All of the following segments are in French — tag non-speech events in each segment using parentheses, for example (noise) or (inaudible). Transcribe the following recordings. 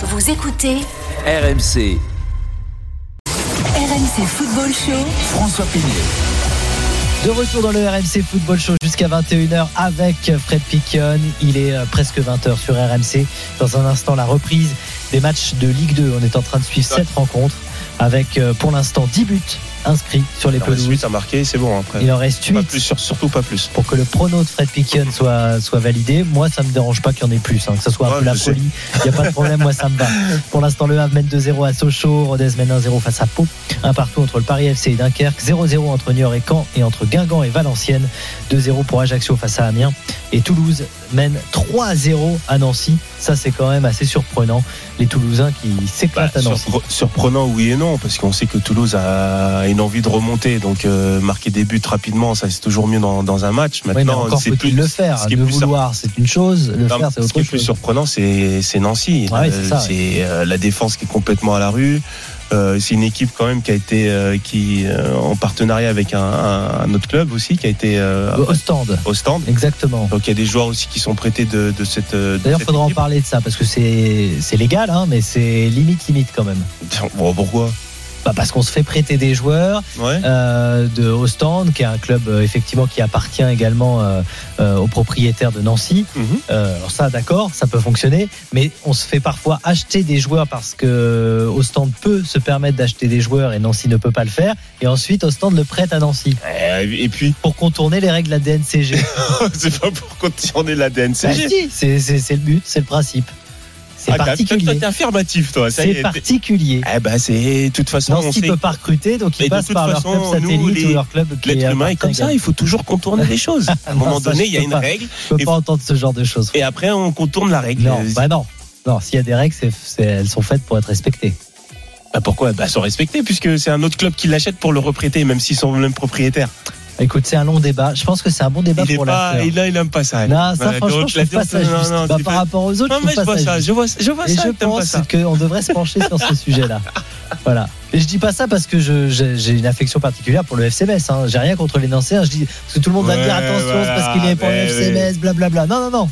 Vous écoutez RMC, RMC Football Show. François Pignet. De retour dans le RMC Football Show jusqu'à 21h avec Fred Piquion. Il est euh, presque 20h sur RMC. Dans un instant, la reprise des matchs de Ligue 2. On est en train de suivre cette rencontre avec euh, pour l'instant 10 buts inscrits sur les Il en pelouses. 8 à marquer, c'est bon après. Il en reste Pas 8 plus, sur- surtout pas plus. pour que le prono de Fred Piquion soit, soit validé. Moi, ça me dérange pas qu'il y en ait plus, hein, que ce soit un Ouais, peu la sais. folie. Il n'y a pas de problème, moi, ça me va. (laughs) Pour l'instant, le Havre mène 2-0 à Sochaux, Rodez mène 1-0 face à Pau, un partout entre le Paris FC et Dunkerque, 0-0 entre Niort et Caen et entre Guingamp et Valenciennes, 2-0 pour Ajaccio face à Amiens et Toulouse mène 3-0 à Nancy. Ça, c'est quand même assez surprenant. Les Toulousains qui Bah, s'éclatent à Nancy. surpre- surprenant, oui et non, parce qu'on sait que Toulouse a une envie de remonter, donc euh, marquer des buts rapidement, ça c'est toujours mieux dans, dans un match. Oui, mais Maintenant, encore c'est plus le faire. ce qui est De plus vouloir, c'est une chose. Le Non, faire, c'est ce qui autre est plus chose. surprenant, c'est c'est Nancy. Ouais, Euh, c'est c'est euh, la défense qui est complètement à la rue. Euh, c'est une équipe quand même qui a été euh, qui euh, en partenariat avec un, un- un autre club aussi qui a été euh, Au stand. au stand. Exactement. Donc il y a des joueurs aussi qui sont prêtés de, de cette. D'ailleurs, faudra en parler de ça parce que c'est c'est légal, hein, mais c'est limite limite quand même. Bon, pourquoi? Bah, parce qu'on se fait prêter des joueurs Ouais. euh, de Ostend, qui est un club euh, effectivement qui appartient également euh, euh, aux propriétaires de Nancy. Mhm. Euh, alors ça, d'accord, ça peut fonctionner, mais on se fait parfois acheter des joueurs parce que Ostend peut se permettre d'acheter des joueurs et Nancy ne peut pas le faire. Et ensuite, Ostend le prête à Nancy Et puis, pour contourner les règles de la DNCG. (laughs) c'est pas pour contourner la Bah, DNCG. si, c'est- c'est le but, c'est le principe. C'est Ah, particulier. t'es affirmatif, toi. C'est particulier. Eh ben, c'est de toute façon, on sait. peut pas recruter, donc ils passent par leur club satellite les- ou leur club L'être humain est comme ça, il faut toujours contourner les choses. À un (laughs) Non, moment ça, donné, il y a une pas. règle, Je peux Et- pas entendre ce genre de choses. et après, on contourne la règle. Non, bah non. Non, s'il y a des règles, elles sont faites pour être respectées. bah, pourquoi? Bah, sont respectés, puisque c'est un autre club qui l'achète pour le reprêter, même s'ils sont le même propriétaire. Écoute, c'est un long débat. Je pense que c'est un bon débat Il pour la il, là, il aime pas ça. Non, ça, Ouais, franchement, je trouve pas ça non, juste. non, Bah, par pas- rapport aux autres, Non, je mais je pas vois ça juste. je vois, je vois Et ça, je pense qu'on devrait se pencher sur ce sujet-là. Voilà. Et je dis pas ça parce que je- j'ai une affection particulière pour le FC Metz. Hein. J'ai rien contre les Nancéens. Je dis parce que tout le monde va me dire attention, c'est parce voilà, qu'il est pour le mais FC oui. Metz, blablabla. Non, non, non.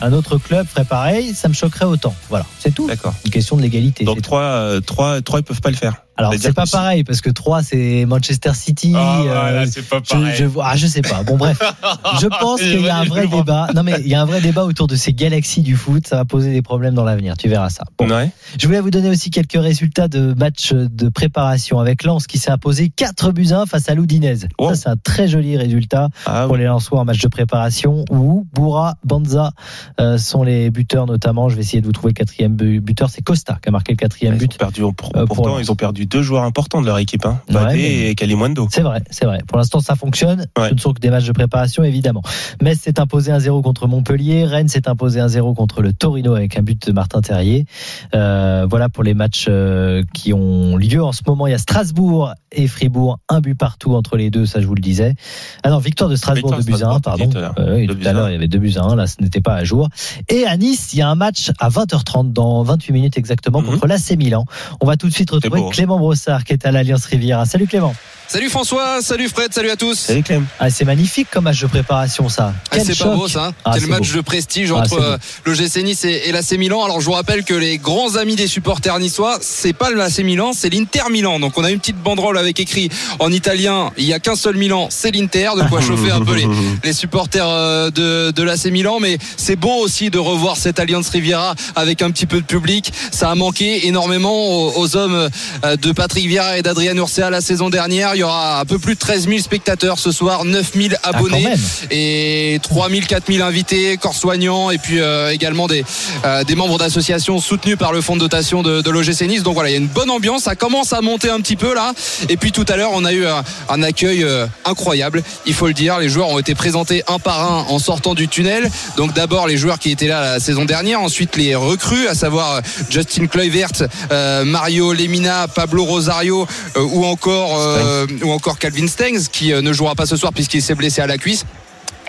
Un autre club ferait pareil, ça me choquerait autant. Voilà, c'est tout. D'accord. Une question de l'égalité. Donc, tout. 3, 3, 3, ils peuvent pas le faire. Alors c'est-à-dire c'est pas pareil parce que 3 c'est Manchester City. euh, c'est pas je, je, ah, je sais pas. Bon bref, (laughs) je pense qu'il y a un vrai débat. Non mais il y a un vrai débat autour de ces galaxies du foot. Ça va poser des problèmes dans l'avenir. Tu verras ça. Bon, Ouais. je voulais vous donner aussi quelques résultats de matchs de préparation avec Lens qui s'est imposé 4 buts 1 face à l'Oudinez. Oh. Ça c'est un très joli résultat Ah, pour oui. les Lensois en match de préparation où Boura, Banza euh, sont les buteurs notamment. Je vais essayer de vous trouver le quatrième bu- buteur. C'est Costa qui a marqué le quatrième Ils but. ont perdu, pour- euh, pour pourtant, Lens. ils ont perdu deux joueurs importants de leur équipe, hein. Ouais, Babé mais- et Kalimundo. C'est vrai, c'est vrai. Pour l'instant, ça fonctionne. Ouais. Ce ne sont que des matchs de préparation, évidemment. Metz s'est imposé 1-0 contre Montpellier. Rennes s'est imposé 1-0 contre le Torino avec un but de Martin Terrier. Euh, voilà pour les matchs euh, qui ont lieu en ce moment. Il y a Strasbourg et Fribourg, un but partout entre les deux, ça je vous le disais. Ah non, victoire de Strasbourg, Victoire 2 buts à 1, Strasbourg, pardon. tout à l'heure. Euh, tout à l'heure, il y avait 2 buts à 1, là ce n'était pas à jour. Et à Nice, il y a un match à 20h30 dans 28 minutes exactement Mhm. contre l'AC Milan. On va tout de suite retrouver hein. Brossard qui est à l'Alliance Riviera. Salut Clément. Salut François, salut Fred, salut à tous. Salut Clem. Ah, c'est magnifique comme match de préparation, ça. Ah, Quel c'est pas choc. beau ça. hein. Ah, Quel match beau. de prestige Ah, entre euh, le GC Nice et, et l'AC Milan. Alors je vous rappelle que les grands amis des supporters niçois, c'est pas l'AC Milan, c'est l'Inter Milan. Donc on a une petite banderole avec écrit en italien, il y a qu'un seul Milan, c'est l'Inter. De quoi chauffer un peu les, (laughs) les supporters euh, de, de l'AC Milan. Mais c'est beau aussi de revoir cette Alliance Riviera avec un petit peu de public. Ça a manqué énormément aux, aux hommes euh, de Patrick Vieira et d'Adrien Urcea la saison dernière. Il y aura un peu plus de 13 000 spectateurs ce soir, 9 000 Ah, abonnés et 3000 4000 invités corps soignants et puis euh, également des euh, des membres d'associations soutenus par le fonds de dotation de, de l'OGC Nice. Donc voilà il y a une bonne ambiance. Ça commence à monter un petit peu là. Et puis tout à l'heure on a eu un, un accueil euh, incroyable. Il faut le dire les joueurs ont été présentés un par un en sortant du tunnel. Donc d'abord les joueurs qui étaient là la saison dernière ensuite les recrues à savoir Justin Kluivert Mario Lemina Pablo Rosario ou encore ou encore Calvin Stengs qui euh, ne jouera pas ce soir puisqu'il s'est blessé à la cuisse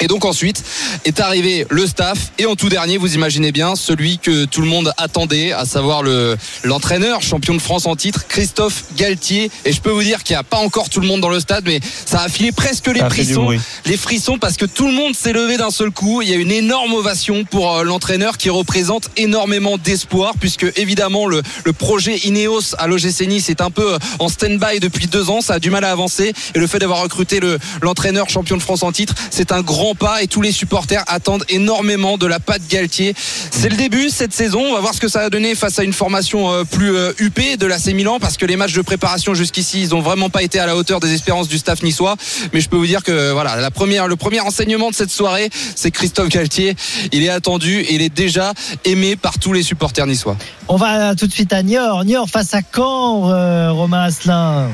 Et donc ensuite est arrivé le staff et en tout dernier, vous imaginez bien, celui que tout le monde attendait, à savoir le l'entraîneur champion de France en titre, Christophe Galtier. Et je peux vous dire qu'il n'y a pas encore tout le monde dans le stade, mais ça a filé presque les frissons, les frissons parce que tout le monde s'est levé d'un seul coup. Il y a une énorme ovation pour euh, l'entraîneur qui représente énormément d'espoir puisque évidemment le, le projet Ineos à l'OGC Nice est un peu euh, en stand-by depuis deux ans. Ça a du mal à avancer et le fait d'avoir recruté le l'entraîneur champion de France en titre, c'est un grand pas et tous les supporters attendent énormément de la patte Galtier. C'est le début cette saison. On va voir ce que ça va donner face à une formation euh, plus euh, huppée de l'AC Milan parce que les matchs de préparation jusqu'ici, ils ont vraiment pas été à la hauteur des espérances du staff niçois. Mais je peux vous dire que voilà, la première, le premier enseignement de cette soirée, c'est Christophe Galtier. Il est attendu et il est déjà aimé par tous les supporters niçois. On va tout de suite à Niort. Niort face à Caen, euh, Romain Asselin.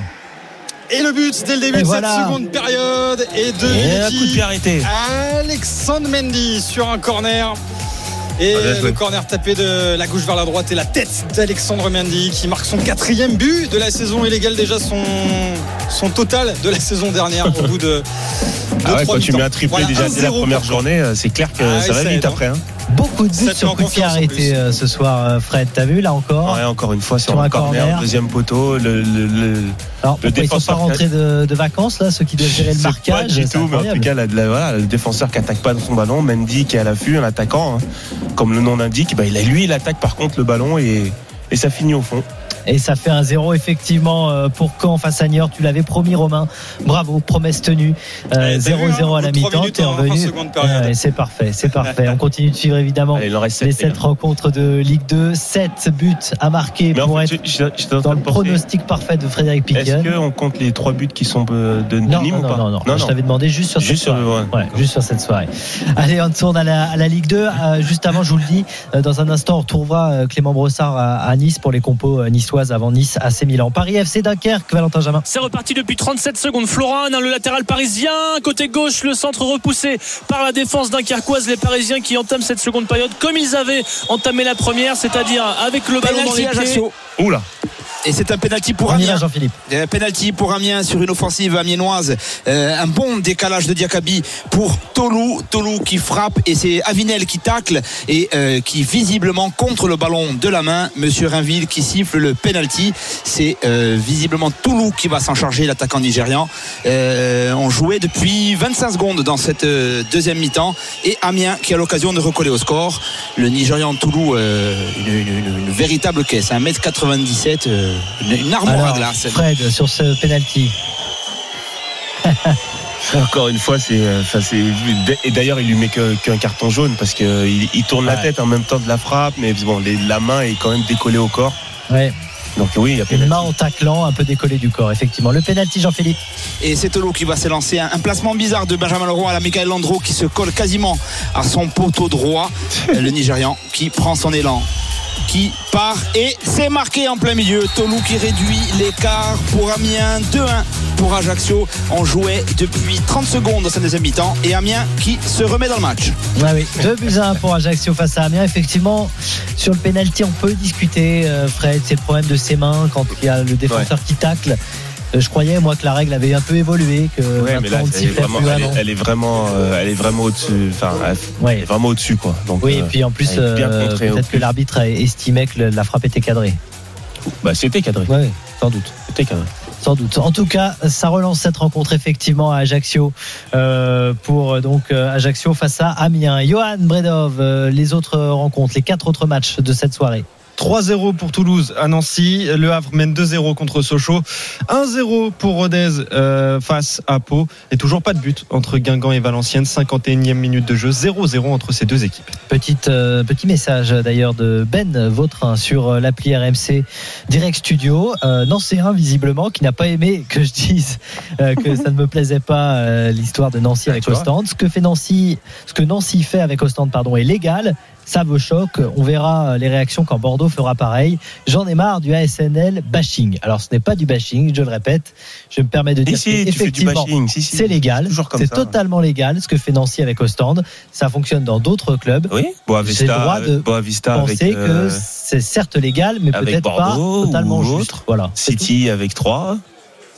Et le but dès le début Et de voilà. cette seconde période et de Et un Viti. coup de pied arrêté. Alexandre Mendy sur un corner. Et Ah, le corner tapé de la gauche vers la droite et la tête d'Alexandre Mendy qui marque son quatrième but de la saison et égale déjà son, son total de la saison dernière au bout de Ah ouais, quand tu mets un triplé Voilà, déjà dès la 1-0 première journée, euh, c'est clair que Ah, ça va vite après. hein. Beaucoup de buts sur coup de pied arrêté euh, ce soir, euh, Fred. T'as vu là encore Ouais, encore une fois sur, un corner, corner. deuxième poteau, le, le- le- Alors, le pourquoi ils sont pas défenseur rentrés de, de vacances là, ceux qui doivent gérer le c'est pas marquage du tout, mais en tout cas, la- la- voilà, le défenseur qui attaque pas son ballon, Mendy qui est à l'affût, un attaquant, hein. comme le nom l'indique, bah, il a, lui, il attaque par contre le ballon et, et ça finit au fond. Et ça fait un zéro effectivement euh, pour Caen face à Niort. Tu l'avais promis Romain. Bravo, promesse tenue. Euh, Ouais, t'as vu, 0-0 à hein, la de mi-temps. Ouais, c'est parfait, c'est parfait. On continue de suivre évidemment Allez, les sept, les 7 gars. rencontres de Ligue 2. 7 buts à marquer Mais en pour fait, être je- je- dans le de pronostic parfait de Frédéric Est-ce Piquen. qu'on compte les trois buts qui sont euh, de, de Non, Nîmes non, ou pas non, non, Je t'avais demandé juste sur Juste cette sur soirée. le- ouais. Juste sur cette soirée. Allez, on tourne à la, à la Ligue 2. Euh, juste avant, je vous le dis, euh, dans un instant, on retrouvera euh, Clément Brossard à, à Nice pour les compos euh, avant Nice AC Milan. Paris FC Dunkerque, Valentin Jamin. C'est reparti depuis 37 secondes. Florent, hein, le latéral parisien. Côté gauche, le centre repoussé par la défense dunkerquoise. Les Parisiens qui entament cette seconde période comme ils avaient entamé la première, c'est-à-dire avec le ballon dans les à pieds. Oula Et c'est un penalty pour Amiens. Jean-Philippe. Penalty pour Amiens sur une offensive amiénoise. Euh, un bon décalage de Diakabi pour Tolou. Tolou qui frappe et c'est Avinel qui tacle et euh, qui visiblement contre le ballon de la main. Monsieur Rainville qui siffle le penalty. C'est euh, visiblement Tolou qui va s'en charger, l'attaquant nigérian. On jouait depuis 25 secondes dans cette deuxième mi-temps et Amiens qui a l'occasion de recoller au score. Le Nigérian Toulou, une, une- une- une véritable caisse, 1m97, euh, une, une armoire à Alors, glace. Fred, sur ce penalty. (laughs) Encore une fois, c'est, euh, enfin, c'est, et d'ailleurs, il lui met qu'un carton jaune parce qu'il il tourne la tête en même temps de la frappe, mais bon, les- la main est quand même décollée au corps. Ouais, Donc oui, il y a une pénalty. main en taclant, un peu décollé du corps, effectivement. Le penalty, Jean-Philippe. Et c'est Tolo qui va s'élancer. Un, un placement bizarre de Benjamin Leroy à la Michael Landreau qui se colle quasiment à son poteau droit. Euh, (laughs) le Nigérian qui prend son élan. Qui part et c'est marqué en plein milieu. Tolou qui réduit l'écart pour Amiens 2-1 pour Ajaccio. On jouait depuis 30 secondes dans cette deuxième mi-temps et Amiens qui se remet dans le match. Ouais, oui. 2 buts à 1 pour Ajaccio face à Amiens. Effectivement, sur le penalty, on peut discuter, euh, Fred, c'est le problème de ses mains quand il y a le défenseur qui tacle. Euh, Je croyais, moi, que la règle avait un peu évolué, que Ouais, mais là, elle est vraiment, plus elle est, elle est vraiment, euh, elle est vraiment au-dessus. Enfin, Ouais. vraiment au-dessus, quoi. Donc, Oui, et euh, puis en plus, euh, peut-être que l'arbitre a estimé que la frappe était cadrée. bah, c'était cadré. Oui, sans doute. C'était cadré. Sans doute. En tout cas, ça relance cette rencontre effectivement à Ajaccio euh, pour euh, donc euh, Ajaccio face à Amiens. Johan Bredov, euh, les autres rencontres, les quatre autres matchs de cette soirée. 3-0 pour Toulouse à Nancy. Le Havre mène 2-0 contre Sochaux. 1-0 pour Rodez euh, face à Pau. Et toujours pas de but entre Guingamp et Valenciennes. 51e minute de jeu. 0-0 entre ces deux équipes. Petite, euh, petit message d'ailleurs de Ben Vautrin sur euh, l'appli RMC Direct Studio. Euh, Nancéen visiblement qui n'a pas aimé que je dise que ça ne me plaisait pas l'histoire de Nancy avec. Ostende. Ce que fait Nancy, ce que Nancy fait avec Ostende pardon est légal. Ça me choque. On verra euh, les réactions quand Bordeaux fera pareil. J'en ai marre du ASNL bashing. Alors ce n'est pas du bashing, je le répète. Je me permets de dire si, qu'effectivement bashing. Si, si. c'est légal. C'est totalement légal ce que fait Nancy avec Ostende. Ça fonctionne dans d'autres clubs Oui, J'ai le Boavista, droit de Boavista avec penser euh, que c'est certes légal, mais peut-être pas totalement ou juste. autre. Voilà. City avec 3.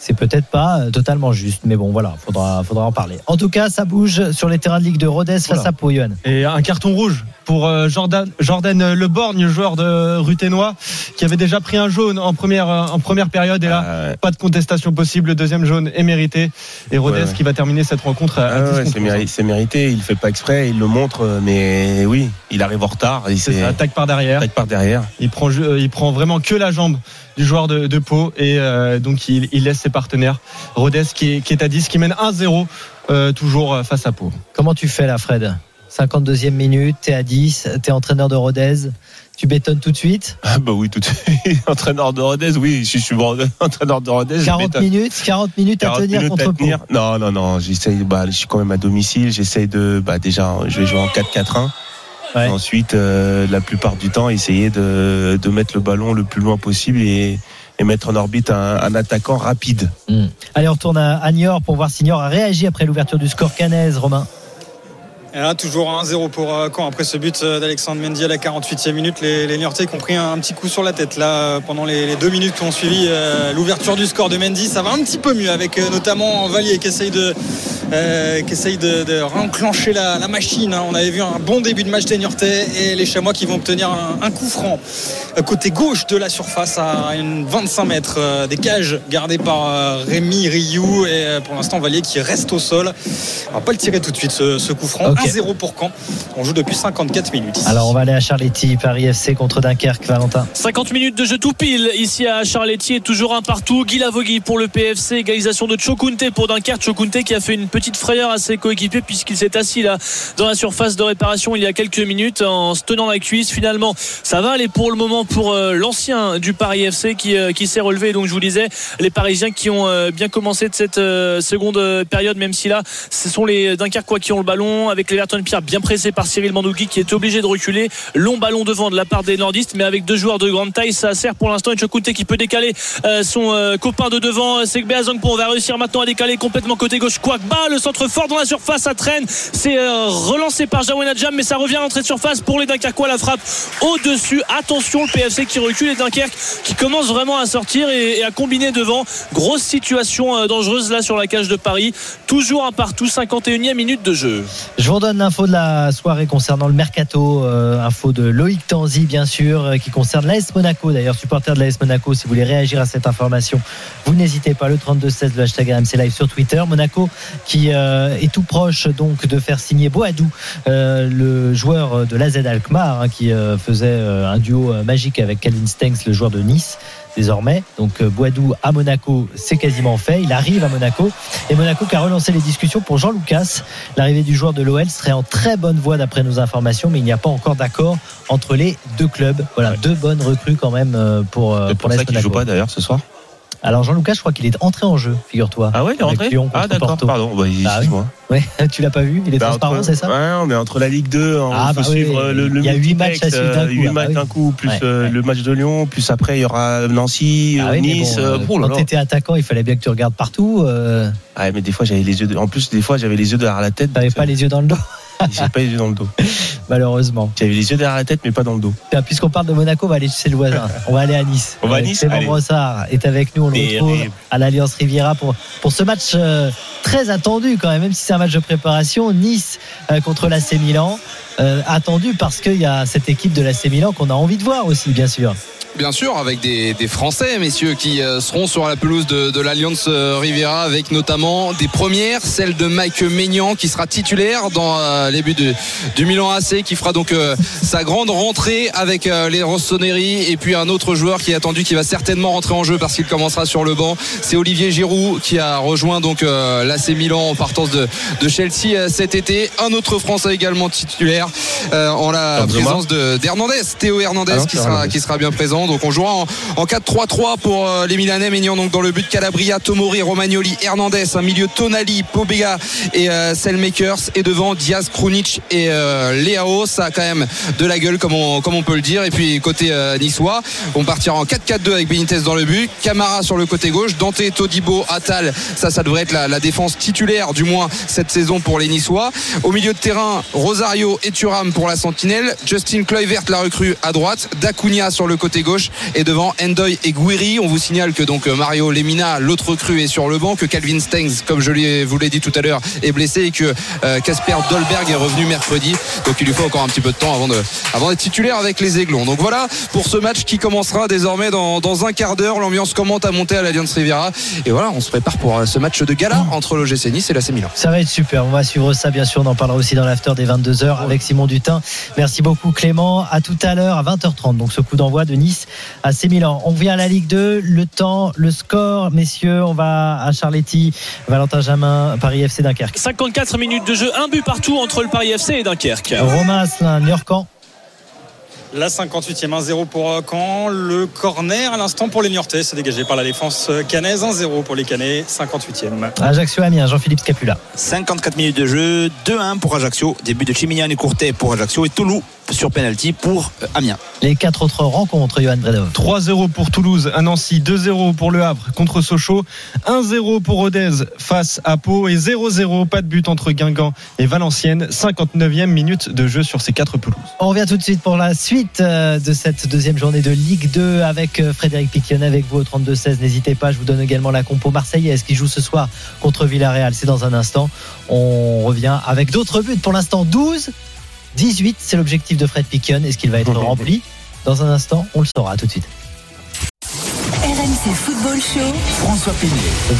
C'est peut-être pas euh, totalement juste, mais bon, voilà, faudra, faudra en parler. En tout cas, ça bouge sur les terrains de Ligue de Rodez face à Pau. Et un carton rouge pour euh, Jordan, Jordan Leborgne, joueur de Ruténois, qui avait déjà pris un jaune en première, euh, en première période. Et là, Euh, pas de contestation possible. Le deuxième jaune est mérité. Et Rodez Ouais, ouais. qui va terminer cette rencontre à, à ah 10 ouais, c'est 11. méri- c'est mérité, il le fait pas exprès, il le montre, euh, mais oui, il arrive en retard. Il C'est s'est ça, attaque par derrière. attaque par derrière. Il prend, euh, il prend vraiment que la jambe du joueur de, de Pau et euh, donc il, il laisse ses partenaires. Rodez qui est, qui est à 10, qui mène 1-0 euh, toujours euh, face à Pau. Comment tu fais là, Fred? 52e minute, t'es à 10, t'es entraîneur de Rodez, tu bétonnes tout de suite? Ah bah oui, tout de suite. (laughs) entraîneur de Rodez, oui, je suis bon, (laughs) entraîneur de Rodez. je 40 m'étonne. minutes, 40 minutes à 40 tenir minutes contre à Pau. tenir. Non, non, non, j'essaye, bah, je suis quand même à domicile, j'essaye de, bah, déjà, je vais jouer en 4-4-1. Ouais. Ensuite, euh, la plupart du temps, essayer de, de mettre le ballon le plus loin possible et, et mettre en orbite un, un attaquant rapide. Hmm. Allez, on retourne à, à Niort pour voir si Niort a réagi après l'ouverture du score canaise, Romain. Et là, toujours 1-0 pour euh, Caen. Après ce but euh, d'Alexandre Mendy à la 48e minute, les, les Niortais ont pris un, petit coup sur la tête là euh, pendant les, deux minutes qui ont suivi l'ouverture du score de Mendy. Ça va un petit peu mieux avec notamment Valier qui essaye de, euh, qui essaye de, de réenclencher la, la machine. hein. On avait vu un bon début de match des Niortais et les Chamois qui vont obtenir un, un coup franc côté gauche de la surface à une 25 mètres des cages gardées par Rémi Rioux et pour l'instant Valier qui reste au sol. On va pas le tirer tout de suite ce, ce coup franc. 1-0 pour Caen. On joue depuis 54 minutes. ici. Alors, on va aller à Charletti, Paris FC contre Dunkerque, Valentin. 50 minutes de jeu tout pile ici à Charletti toujours un partout Guy Lavogui pour le PFC égalisation de Chokunte pour Dunkerque Chokunte qui a fait une petite frayeur à ses coéquipiers puisqu'il s'est assis là dans la surface de réparation il y a quelques minutes en se tenant la cuisse finalement ça va aller pour le moment pour euh, l'ancien du Paris FC qui, euh, qui s'est relevé donc je vous disais les Parisiens qui ont euh, bien commencé de cette euh, seconde période même si là ce sont les Dunkerquois qui ont le ballon avec l'Everton Pierre bien pressé par Cyril Mandouki qui est obligé de reculer. Long ballon devant de la part des nordistes mais avec deux joueurs de grande taille ça sert pour l'instant et Chokunte qui peut décaler euh, son euh, copain de devant c'est Azongpo on va réussir maintenant à décaler complètement côté gauche. Kwakba le centre fort dans la surface à traîne c'est euh, relancé par Jawena Jam mais ça revient à l'entrée de surface pour les Dunkerquois. La frappe au-dessus. Attention le PFC qui recule et Dunkerque qui commence vraiment à sortir et, à combiner devant. Grosse situation euh, dangereuse là sur la cage de Paris. Toujours un partout 51e minute de jeu redonne l'info de la soirée concernant le mercato. euh, info de Loïc Tanzi, bien sûr, euh, qui concerne l'AS Monaco. D'ailleurs, supporter de l'AS Monaco, si vous voulez réagir à cette information, vous n'hésitez pas. Le 32-16, le hashtag RMC Live sur Twitter. Monaco qui euh, est tout proche donc de faire signer Boadou, le joueur de l'AZ Alkmaar, hein, qui faisait un duo magique avec Calvin Stengs, le joueur de Nice désormais. Donc euh, Boadou à Monaco, c'est quasiment fait. Il arrive à Monaco. Et Monaco qui a relancé les discussions pour Jean Lucas. L'arrivée du joueur de l'OL serait en très bonne voie d'après nos informations, mais il n'y a pas encore d'accord entre les deux clubs. Voilà, Ouais. deux bonnes recrues quand même euh, pour, euh, C'est pour pour ça qu'il joue pas d'ailleurs ce soir. Alors Jean Lucas, je crois qu'il est entré en jeu, figure-toi. Ah ouais, il est Avec rentré Lyon Ah d'accord, pardon. Bah, Bah oui. excuse-moi. Ouais, (laughs) tu l'as pas vu? Il est Bah, transparent, c'est ça? Ouais, mais entre la Ligue 2, il Ah, faut bah oui, suivre euh, le, le il y a huit multiplex, matchs à suivre d'un euh, coup, huit ah, bah matchs oui. d'un coup, plus Ouais, euh, ouais. le match de Lyon, plus après il y aura Nancy, Ah euh, Nice. bon, euh, euh, oh là quand là. tu étais attaquant, il fallait bien que tu regardes partout. Euh, Ouais, mais des fois j'avais les yeux. de- En plus, des fois j'avais les yeux derrière la tête. T'avais pas euh, les yeux dans le dos, J'ai pas les yeux dans le dos. malheureusement. J'avais les yeux derrière la tête, mais pas dans le dos. Tiens, Puisqu'on parle de Monaco, on va aller chez le voisin. On va aller à Nice. On va à Nice Clément. Brossard est avec nous. On le retrouve à l'Alliance Riviera pour, pour ce match euh, très attendu quand même, même si c'est un match de préparation. Nice euh, contre l'AC Milan. Euh, attendu parce qu'il y a cette équipe de l'AC Milan qu'on a envie de voir aussi, bien sûr. Bien sûr, avec des, Français, messieurs, qui euh, seront sur la pelouse de, l'Alliance euh, Riviera, avec notamment des premières, celle de Mike Maignan, qui sera titulaire dans les buts de- du Milan AC, qui fera donc sa grande rentrée avec les Rossoneri, et puis un autre joueur qui est attendu, qui va certainement rentrer en jeu parce qu'il commencera sur le banc, c'est Olivier Giroud, qui a rejoint donc l'AC Milan en partance de, Chelsea cet été. Un autre Français également titulaire, euh, en la présence de- d'Hernandez, Théo Hernandez, Ah qui sera qui sera bien présent. Donc on jouera en, en 4-3-3 pour euh, les Milanais. Maignan donc dans le but Calabria, Tomori, Romagnoli, Hernandez, un milieu Tonali, Pobega et euh, Selmakers et devant Diaz, Krunic et euh, Leao. Ça a quand même de la gueule comme on, comme on peut le dire. Et puis côté euh, niçois, on partira en 4-4-2 avec Benitez dans le but, Camara sur le côté gauche, Dante, Todibo, Atal. Ça, ça devrait être la, la défense titulaire du moins cette saison pour les Niçois. Au milieu de terrain, Rosario et Thuram pour la Sentinelle, Justin Kluivert la recrue à droite, Dacunia sur le côté gauche. et devant Endoy et Guiri. On vous signale que donc Mario Lemina, l'autre cru, est sur le banc, que Calvin Stengs, comme je vous l'ai dit tout à l'heure, est blessé et que euh, Casper Dolberg est revenu mercredi. Donc il lui faut encore un petit peu de temps avant d'être titulaire avec les Aiglons. Donc voilà pour ce match qui commencera désormais dans, dans un quart d'heure. L'ambiance commence à monter à l'Alliance Riviera. Et voilà, on se prépare pour euh, ce match de gala entre l'OGC Nice et l'AC Milan. Ça va être super. On va suivre ça, bien sûr. On en parlera aussi dans l'after des 22h avec Simon Dutin. Merci beaucoup, Clément. À tout à l'heure, à 20h30. Donc, ce coup d'envoi de Nice à C Milan. On vient à la Ligue 2. Le temps, le score, messieurs. On va à Charletti, Valentin Jamin, Paris FC Dunkerque. 54 minutes de jeu, un but partout entre le Paris FC et Dunkerque. Romain Asselin, Niorcan. La 58e 1-0 pour Caen. Le corner à l'instant pour les Niortais. C'est dégagé par la défense canaise. 1-0 pour les Canets. 58e. Ajaccio Amiens, Jean-Philippe Scapula. 54 minutes de jeu, 2-1 pour Ajaccio. Début de Chimignan et Courtet pour Ajaccio et Toulouse sur penalty pour euh, Amiens. Les quatre autres rencontres, Johan Bredov. 3-0 pour Toulouse à Nancy, 2-0 pour Le Havre contre Sochaux, 1-0 pour Rodez face à Pau et 0-0, pas de but entre Guingamp et Valenciennes, 59e minute de jeu sur ces quatre pelouses. On revient tout de suite pour la suite euh, de cette deuxième journée de Ligue 2 avec euh, Frédéric Piquion avec vous au 32-16. N'hésitez pas, je vous donne également la compo marseillaise qui joue ce soir contre Villarreal. C'est dans un instant. On revient avec d'autres buts. Pour l'instant, 12, 18, c'est l'objectif de Fred Piquion. Est-ce qu'il va être (laughs) rempli? Dans un instant, on le saura tout de suite. RMC Football Show. François Pinault.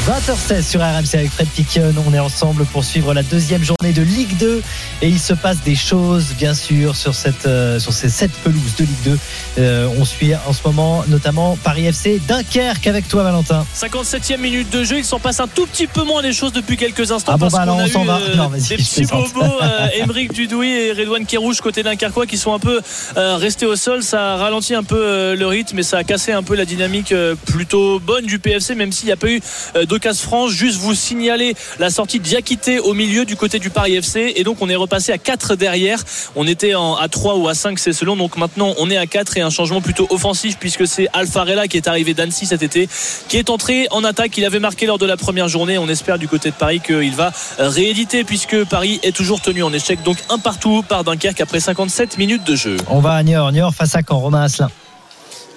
20h16 sur RMC avec Fred Piquion. On est ensemble pour suivre la deuxième journée de Ligue 2 et il se passe des choses bien sûr sur cette euh, sur ces sept pelouses de Ligue 2. Euh, on suit en ce moment notamment Paris FC Dunkerque avec toi Valentin. 57e minute de jeu, il s'en passe un tout petit peu moins les choses depuis quelques instants Ah bon, parce bah on eu s'en va. euh, Non, vas-y, des petits bobos, euh, (laughs) Émeric Dudouis et Redouane Kérouche côté Dunkerquois qui sont un peu euh, restés au sol. Ça a ralenti un peu euh, le rythme et ça a cassé un peu la dynamique euh, plutôt bonne du PFC, même s'il n'y a pas eu euh, d'occasion franche. Juste vous signaler la sortie de Diakité au milieu du côté du Paris FC et donc on est repassé à 4 derrière. On était à 3 ou à 5, c'est selon. Donc maintenant on est à 4 et un changement plutôt offensif puisque c'est Alfarella qui est arrivé d'Annecy cet été, qui est entré en attaque. Il avait marqué lors de la première journée. On espère du côté de Paris qu'il va rééditer puisque Paris est toujours tenu en échec. Donc un partout par Dunkerque après 57 minutes de jeu. On va à Niort, Niort face à Caen, Romain Asselin.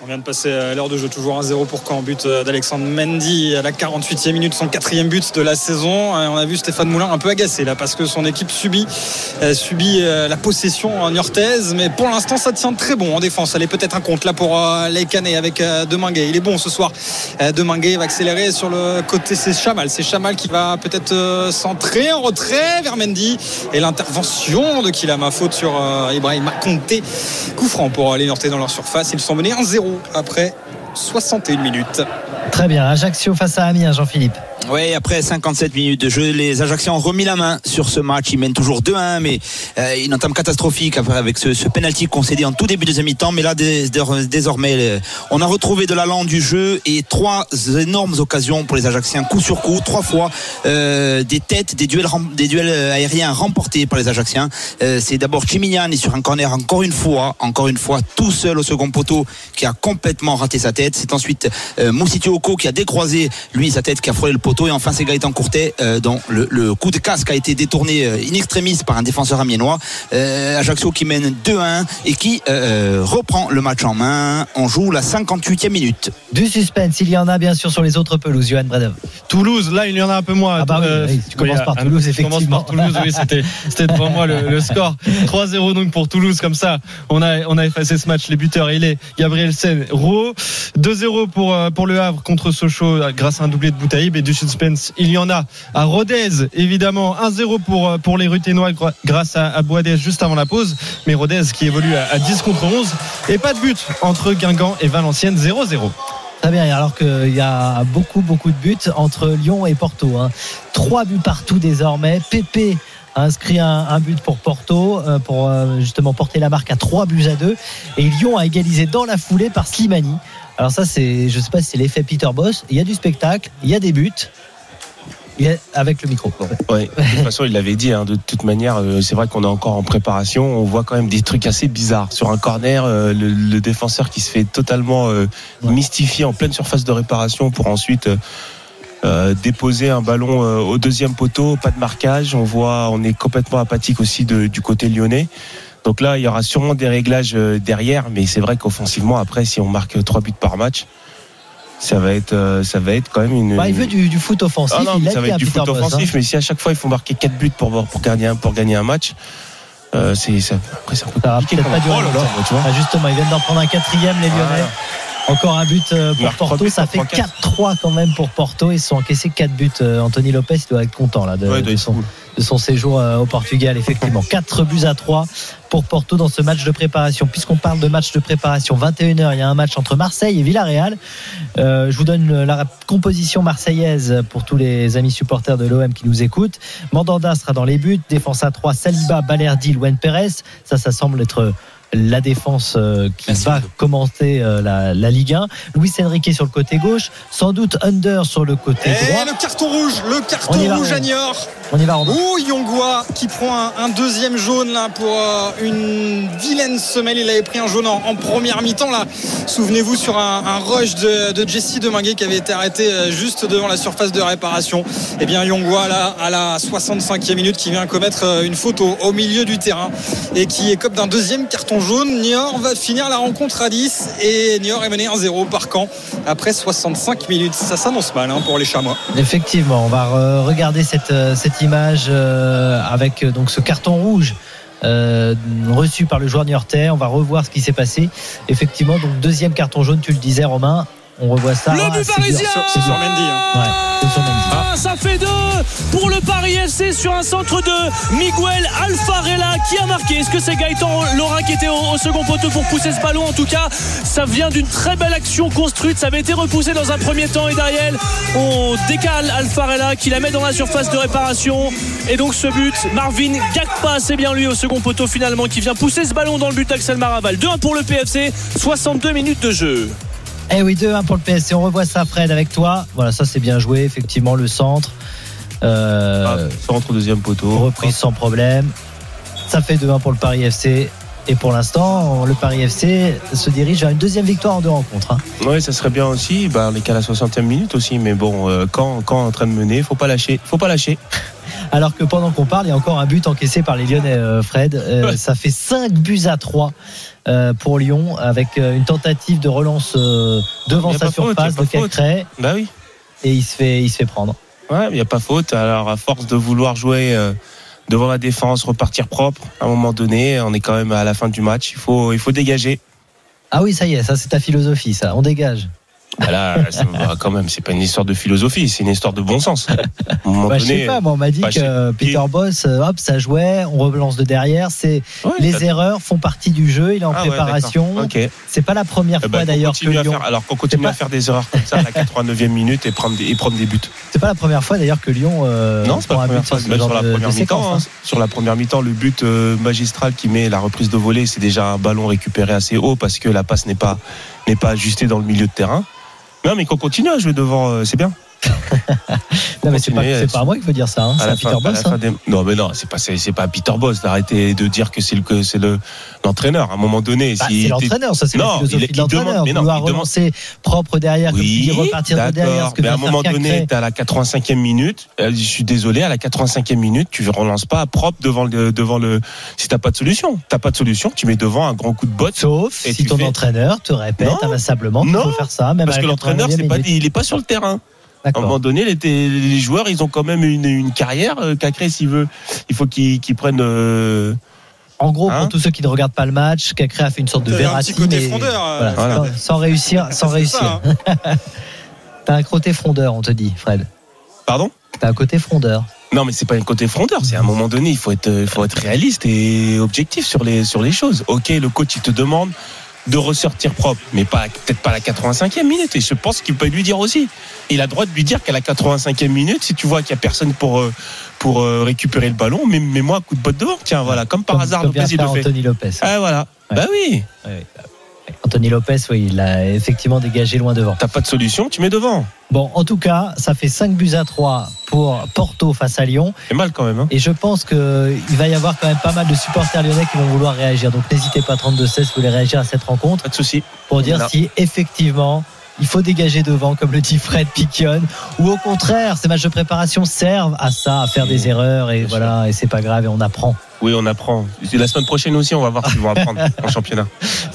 On vient de passer à l'heure de jeu, toujours 1-0 pour Caen. But d'Alexandre Mendy à la 48e minute, son quatrième but de la saison. Euh, On a vu Stéphane Moulin un peu agacé là parce que son équipe subit, euh, euh, la possession en niortaise. Mais pour l'instant, ça tient très bon en défense. Elle est peut-être un compte là pour les Canets avec Deminguet. Il est bon ce soir. Deminguet va accélérer sur le côté. C'est Chamal. C'est Chamal qui va peut-être centrer en retrait vers Mendy. Et l'intervention de Kilama, faute sur Ibrahim Conté. Coup franc pour les Niortais dans leur surface. Ils sont menés 1-0 après 61 minutes. Très bien, Ajaccio face à Amiens, Jean-Philippe. Oui, après 57 minutes de jeu, les Ajacciens ont remis la main sur ce match. Ils mènent toujours 2-1, mais euh, une entame catastrophique avec ce, ce penalty concédé en tout début de deuxième mi-temps. Mais là, dés- dés- désormais, on a retrouvé de l'allant du jeu et trois énormes occasions pour les Ajacciens, coup sur coup, trois fois euh, des têtes, des duels, des duels euh, aériens remportés par les Ajacciens. Euh, C'est d'abord Chimignan et sur un corner encore une fois, encore une fois, tout seul au second poteau qui a complètement raté sa tête. C'est ensuite euh, Moussiti Oko qui a décroisé lui sa tête qui a frôlé le poteau et enfin c'est Gaëtan Courtet euh, dont le, le coup de casque a été détourné euh, in extremis par un défenseur amiénois. Euh, Ajaccio qui mène 2-1 et qui euh, reprend le match en main. On joue la 58e minute. Du suspense, il y en a bien sûr sur les autres pelouses, Johan Bredov. Toulouse, là il y en a un peu moins. Ah bah oui, Euh, oui, tu commences par Toulouse, je commence effectivement. par Toulouse, oui, c'était, devant moi le, le score. (laughs) 3-0 donc pour Toulouse, comme ça, on a, on a effacé ce match. Les buteurs, il est Gabriel Sen, Ro. 2-0 pour, pour le Havre contre Sochaux grâce à un doublé de Boutaïb et du suspense. Il y en a à Rodez, évidemment. 1-0 pour, euh, pour les Ruténois grâce à, à juste avant la pause. Mais Rodez qui évolue à, à 10 contre 11 et pas de but entre Guingamp et Valenciennes 0-0. Très bien, alors qu'il y a beaucoup, beaucoup de buts entre Lyon et Porto. hein. Trois buts partout désormais. Pépé a inscrit un, but pour Porto, euh, pour euh, justement porter la marque à trois buts à deux. Et Lyon a égalisé dans la foulée par Slimani. Alors ça, c'est, je sais pas si c'est l'effet Peter Boss. Il y a du spectacle, il y a des buts. Il y a- avec le micro. Ouais, de toute (laughs) façon, il l'avait dit. hein, de toute manière, euh, c'est vrai qu'on est encore en préparation. On voit quand même des trucs assez bizarres sur un corner. euh, le, le défenseur qui se fait totalement euh, Ouais. mystifier en pleine surface de réparation pour ensuite euh, déposer un ballon au deuxième poteau. Pas de marquage. On voit, on est complètement apathique aussi de- du côté lyonnais. Donc là, il y aura sûrement des réglages euh, derrière, mais c'est vrai qu'offensivement, après, si on marque trois buts par match, ça va être, euh, ça va être quand même une. Bah, il veut du, du foot offensif. Ah non, il ça va être du Peter foot Bosz, hein. offensif, mais si à chaque fois il faut marquer 4 buts pour, pour, gagner, un- pour gagner un match, euh, c'est, ça, après c'est un peu Ça compliqué. pas durer Oh là là, longtemps. tu vois. Ah, justement, ils viennent d'en prendre un quatrième, les Lyonnais. Voilà. Encore un but pour Porto, buts, ça fait prend 4-3 quand même pour Porto. Ils se sont encaissés 4 buts. Anthony Lopez il doit être content là de, Ouais, de être son, cool. De son séjour euh, au Portugal, effectivement. 4 buts à 3 pour Porto dans ce match de préparation. Puisqu'on parle de match de préparation, 21h, il y a un match entre Marseille et Villarreal. Euh, je vous donne la composition marseillaise pour tous les amis supporters de l'OM qui nous écoutent. Mandanda sera dans les buts, défense à 3, Saliba, Balerdi, Luan Perez. Ça, ça semble être la défense euh, qui Merci, va commenter euh, la, la Ligue 1. Luis Enrique sur le côté gauche, sans doute Under sur le côté droit. Et le carton rouge, le carton rouge à Niort. On y va, Romain. Ouh, Yongwa qui prend un, un deuxième jaune là pour euh, une vilaine semelle. Il avait pris un jaune en, en première mi-temps là. Souvenez-vous sur un, un rush de, de Jesse Deminguet qui avait été arrêté euh, juste devant la surface de réparation. Et bien Yongwa là à la 65e minute qui vient commettre euh, une faute au, au milieu du terrain et qui écope d'un deuxième carton jaune. Niort va finir la rencontre à 10 et Niort est mené 1-0 par camp après 65 minutes. Ça s'annonce mal hein, pour les Chamois. Effectivement, on va re- regarder cette, cette image euh, avec euh, donc ce carton rouge. euh, reçu par le joueur niortais, on va revoir ce qui s'est passé. Effectivement, donc deuxième carton jaune, tu le disais Romain, on revoit ça. Le but parisien C'est sur Mendy, hein. Ouais, c'est sur Mendy. Ah, ça fait deux pour le Paris FC sur un centre de Miguel Alfarella qui a marqué. Est-ce que c'est Gaëtan Laura qui était au, au second poteau pour pousser ce ballon? En tout cas, ça vient d'une très belle action construite. Ça avait été repoussé dans un premier temps et derrière, on décale Alfarella qui la met dans la surface de réparation. Et donc ce but, Marvin Gakpa, c'est bien lui au second poteau finalement qui vient pousser ce ballon dans le but Axel Maraval. 2-1 pour le PFC, 62 minutes de jeu. Eh oui, 2-1 pour le PSC. On revoit ça, Fred, avec toi. Voilà, ça c'est bien joué, effectivement, le centre. Euh, Ah, au deuxième poteau. reprise sans problème. Ça fait 2-1 pour le Paris FC. Et pour l'instant, le Paris FC se dirige vers une deuxième victoire en deux rencontres. hein. Oui, ça serait bien aussi. Bah, on est qu'à la 60e minute aussi, mais bon, euh, quand, quand en train de mener, faut pas lâcher. Faut pas lâcher. Alors que pendant qu'on parle, il y a encore un but encaissé par les Lyonnais, euh, Fred. Euh. Ça fait 5 buts à 3 euh, pour Lyon, avec une tentative de relance euh, devant sa faute, surface de. Cacré. Bah oui. Et il se fait, il se fait prendre. Ouais, il n'y a pas faute. Alors, à force de vouloir jouer devant la défense, repartir propre, à un moment donné, on est quand même à la fin du match. Il faut, il faut dégager. Ah oui, ça y est, ça c'est ta philosophie, ça. On dégage. Voilà, ça va quand même, c'est pas une histoire de philosophie, c'est une histoire de bon sens. Bah, je sais pas, moi, on m'a dit bah, que Peter Boss, euh, hop, ça jouait, on relance de derrière. C'est ouais, les erreurs font partie du jeu. Il est en Ah ouais, préparation. d'accord. Ok. C'est pas la première Eh ben, fois qu'on d'ailleurs que Lyon. faire- alors qu'on continue pas- à faire des erreurs comme ça à la 89e minute et prendre des, et prendre des buts. C'est pas la première fois d'ailleurs que Lyon. euh, non, c'est pas la première fois. sur Même la première mi-temps, séquence, hein. sur la première mi-temps, le but euh, magistral qui met la reprise de volée, c'est déjà un ballon récupéré assez haut parce que la passe n'est pas n'est pas ajustée dans le milieu de terrain. Non, mais qu'on continue à jouer devant, euh, c'est bien. (laughs) Non, mais c'est pas, c'est pas à moi qu'il faut dire ça. hein. C'est à Peter Boss. hein. des- Non, mais non, c'est pas c'est, pas Peter Boss d'arrêter de dire que c'est le que c'est le l'entraîneur. À un moment donné, Bah, si c'est l'entraîneur, ça c'est la Non, philosophie il- de l'entraîneur. demande- Vouloir il demande- relancer propre derrière, comme Oui, repartir de derrière. d'accord. Ce que mais à un moment donné, t'es à la 85e minute. euh, Je suis désolé, à la 85e minute, tu ne relances pas propre devant le devant le. Si t'as pas de solution, t'as pas de solution, tu mets devant un grand coup de botte. Sauf Et si ton fais- entraîneur te répète Non, inlassablement qu'il faut faire ça, même Parce que l'entraîneur, 89e c'est pas, minute. il est pas sur le terrain. À un moment donné, les, les joueurs, ils ont quand même une, une carrière. euh, Cacré, s'il veut, il faut qu'ils prennent. euh, En gros, Hein pour tous ceux qui ne regardent pas le match, Cacré a fait une sorte de T'as un Verratti, petit côté mais frondeur, euh, voilà, Voilà. sans- sans réussir, (laughs) sans réussir. hein. (laughs) T'as un côté frondeur, on te dit, Fred. Pardon? T'as un côté frondeur. Non, mais c'est pas un côté frondeur. C'est à un moment donné, il faut être, il faut être réaliste et objectif sur les, sur les choses. Ok, le coach, il te demande de ressortir propre, mais pas peut-être pas à la 85e minute. Et je pense qu'il peut lui dire aussi. Il a le droit de lui dire qu'à la 85e minute, si tu vois qu'il y a personne pour euh, pour euh, récupérer le ballon, mets- mets-moi un coup de botte devant. Tiens, voilà, comme par Comme- hasard, comme Lopez vient il le fait. Anthony Lopez. Ah voilà. Ouais. Bah oui. Ouais, ouais. Anthony Lopez, oui, il l'a effectivement dégagé loin devant. T'as pas de solution, tu mets devant. Bon, en tout cas, ça fait 5 buts à 3 pour Porto face à Lyon. C'est mal quand même. Hein. Et je pense qu'il va y avoir quand même pas mal de supporters lyonnais qui vont vouloir réagir. Donc n'hésitez pas 32-16 si vous voulez réagir à cette rencontre Pas de souci. pour dire Voilà. si effectivement il faut dégager devant, comme le dit Fred Piquion, ou au contraire, ces matchs de préparation servent à ça, à faire des erreurs et voilà, et c'est pas grave et on apprend. Oui, on apprend. La semaine prochaine aussi, on va voir ce qu'ils vont apprendre (laughs) en championnat.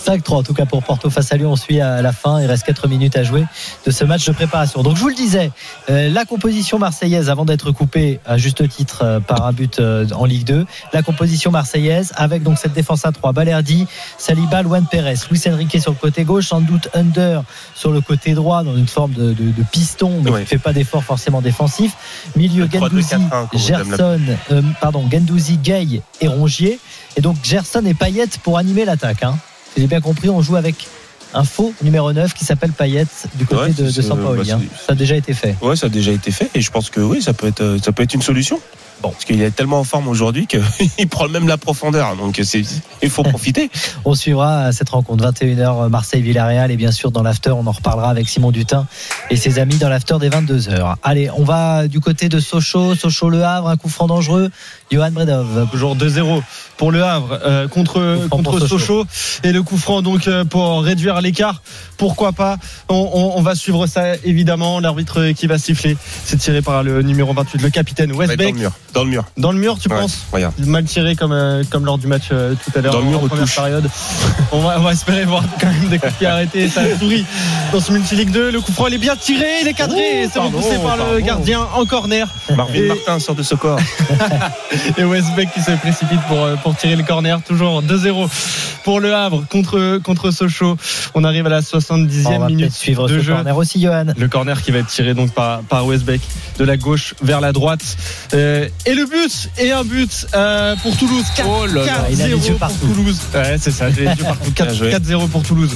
5-3 en tout cas pour Porto face à Lyon. On suit à la fin. Il reste 4 minutes à jouer de ce match de préparation. Donc je vous le disais, euh, la composition marseillaise avant d'être coupée à juste titre euh, par un but euh, en Ligue 2. La composition marseillaise avec donc cette défense à 3. Balerdi, Saliba, Luan Pérez, Luis Enrique sur le côté gauche, sans doute Under sur le côté droit dans une forme de, de- de piston, mais qui ne fait pas d'effort forcément défensif. Milieu Le 3-2-4-1, Gendouzi, Gerson, euh, pardon, Gendouzi, Gay et Rongier. Et donc Gerson et Payet pour animer l'attaque. Hein. Si j'ai bien compris, on joue avec un faux numéro 9 qui s'appelle Payet du côté Ouais, de, de Sampaoli. bah, hein. Ça a déjà été fait. Ouais, ça a déjà été fait et je pense que oui, ça peut être, ça peut être une solution. Bon, parce qu'il est tellement en forme aujourd'hui qu'il (laughs) prend même la profondeur. Donc c'est, il faut profiter. (laughs) On suivra cette rencontre 21h Marseille-Villarreal et bien sûr dans l'after on en reparlera avec Simon Dutin et ses amis dans l'after des 22h. Allez, on va du côté de Sochaux, Sochaux-Le Havre, un coup franc dangereux. Johan Bredov. Toujours 2-0 pour le Havre euh, contre, contre Sochaux. Sochaux. Et le coup franc donc euh, pour réduire l'écart. Pourquoi pas? On, on- on va suivre ça évidemment. L'arbitre qui va siffler, c'est tiré par le numéro 28, le capitaine Ouais, dans Westbeck. le mur. Dans le mur. Dans le mur, tu Ouais, penses? Regarde. Mal tiré comme, euh, comme lors du match euh, tout à l'heure Dans le mur, en première période. (laughs) on, va, on va espérer voir quand même des coups pied arrêtés. Ça sourit dans ce multi-ligue 2. Le coup franc, il est bien tiré, il est cadré. Oh, et c'est pardon, repoussé par le gardien en corner. Marvin Et- Martin sort de ce corps. (laughs) Et Westbeck qui se précipite pour, pour tirer le corner. Toujours 2-0 pour le Havre contre, contre Sochaux. On arrive à la 70e On va minute peut-être suivre de ce jeu. corner aussi Johan. Le corner qui va être tiré donc par, par Westbeck de la gauche vers la droite. Euh, et le but et un but euh, pour Toulouse. 4, Oh là là, il a les 4-0 yeux pour partout. Toulouse. Ouais, c'est ça, j'ai les yeux (laughs) partout. 4 Bien joué. 4-0 pour Toulouse.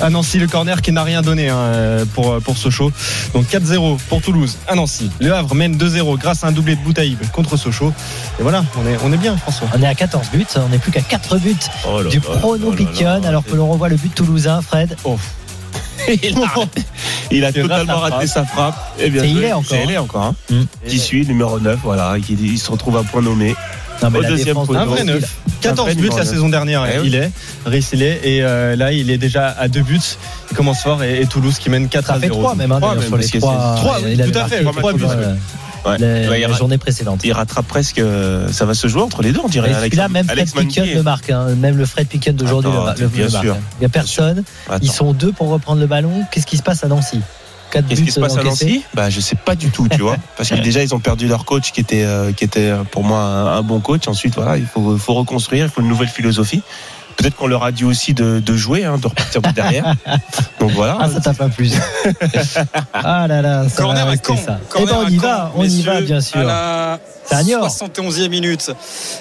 À Nancy, le corner qui n'a rien donné hein, pour, pour Sochaux. Donc 4-0 pour Toulouse à Nancy. Le Havre mène 2-0 grâce à un doublé de Boutaïb contre Sochaux. Et voilà, on est, on est bien, François. On est à 14 buts, on n'est plus qu'à 4 buts Oh là du prono oh Piquion alors que l'on revoit le but toulousain Fred. (laughs) il a, il Il totalement raté sa frappe. Eh bien joué. Hillet encore, C'est Hillet encore. Hein. Mm. Qui suit, numéro 9. Voilà. Il, il se retrouve à point nommé. Non, mais Au deuxième défense. Un vrai Toulouse, neuf. 14 vrai buts la saison dernière, Eh il est. Rice, il est. Et euh, là, il est déjà à deux buts. Il commence fort et, et Toulouse qui mène 4 Ça à fait 0. 3 même, hein, Trois d'ailleurs, même, sur les parce que 3. c'est- Trois, oui, il avait tout à fait, marqué trois contre, buts. Ouais. la- Ouais, journée précédente. Il rattrape presque. euh, Ça va se jouer entre les deux, on dirait. Alex- celui-là, même Fred Alex Manquet. le marque. hein. Même le Fred Piquion d'aujourd'hui le, le- le marque. hein. Il n'y a personne. Ils sont deux pour reprendre le ballon. Qu'est-ce qui se passe à Nancy? 4 Qu'est-ce qui se passe à. Nancy? Bah je sais pas du tout, tu vois, (laughs) parce que déjà ils ont perdu leur coach qui était euh, qui était euh, pour moi un, un bon coach. Ensuite voilà, il faut faut reconstruire, il faut une nouvelle philosophie. Peut-être qu'on leur a dit aussi de, de jouer, hein, de repartir de derrière. (laughs) Donc voilà. Ah, ça t'a pas plu. (laughs) ah là là, ça Corner va à Caen. ça. Eh Corner ben, on à y va, on y va, bien sûr. À la C'est à Niort. 71e minute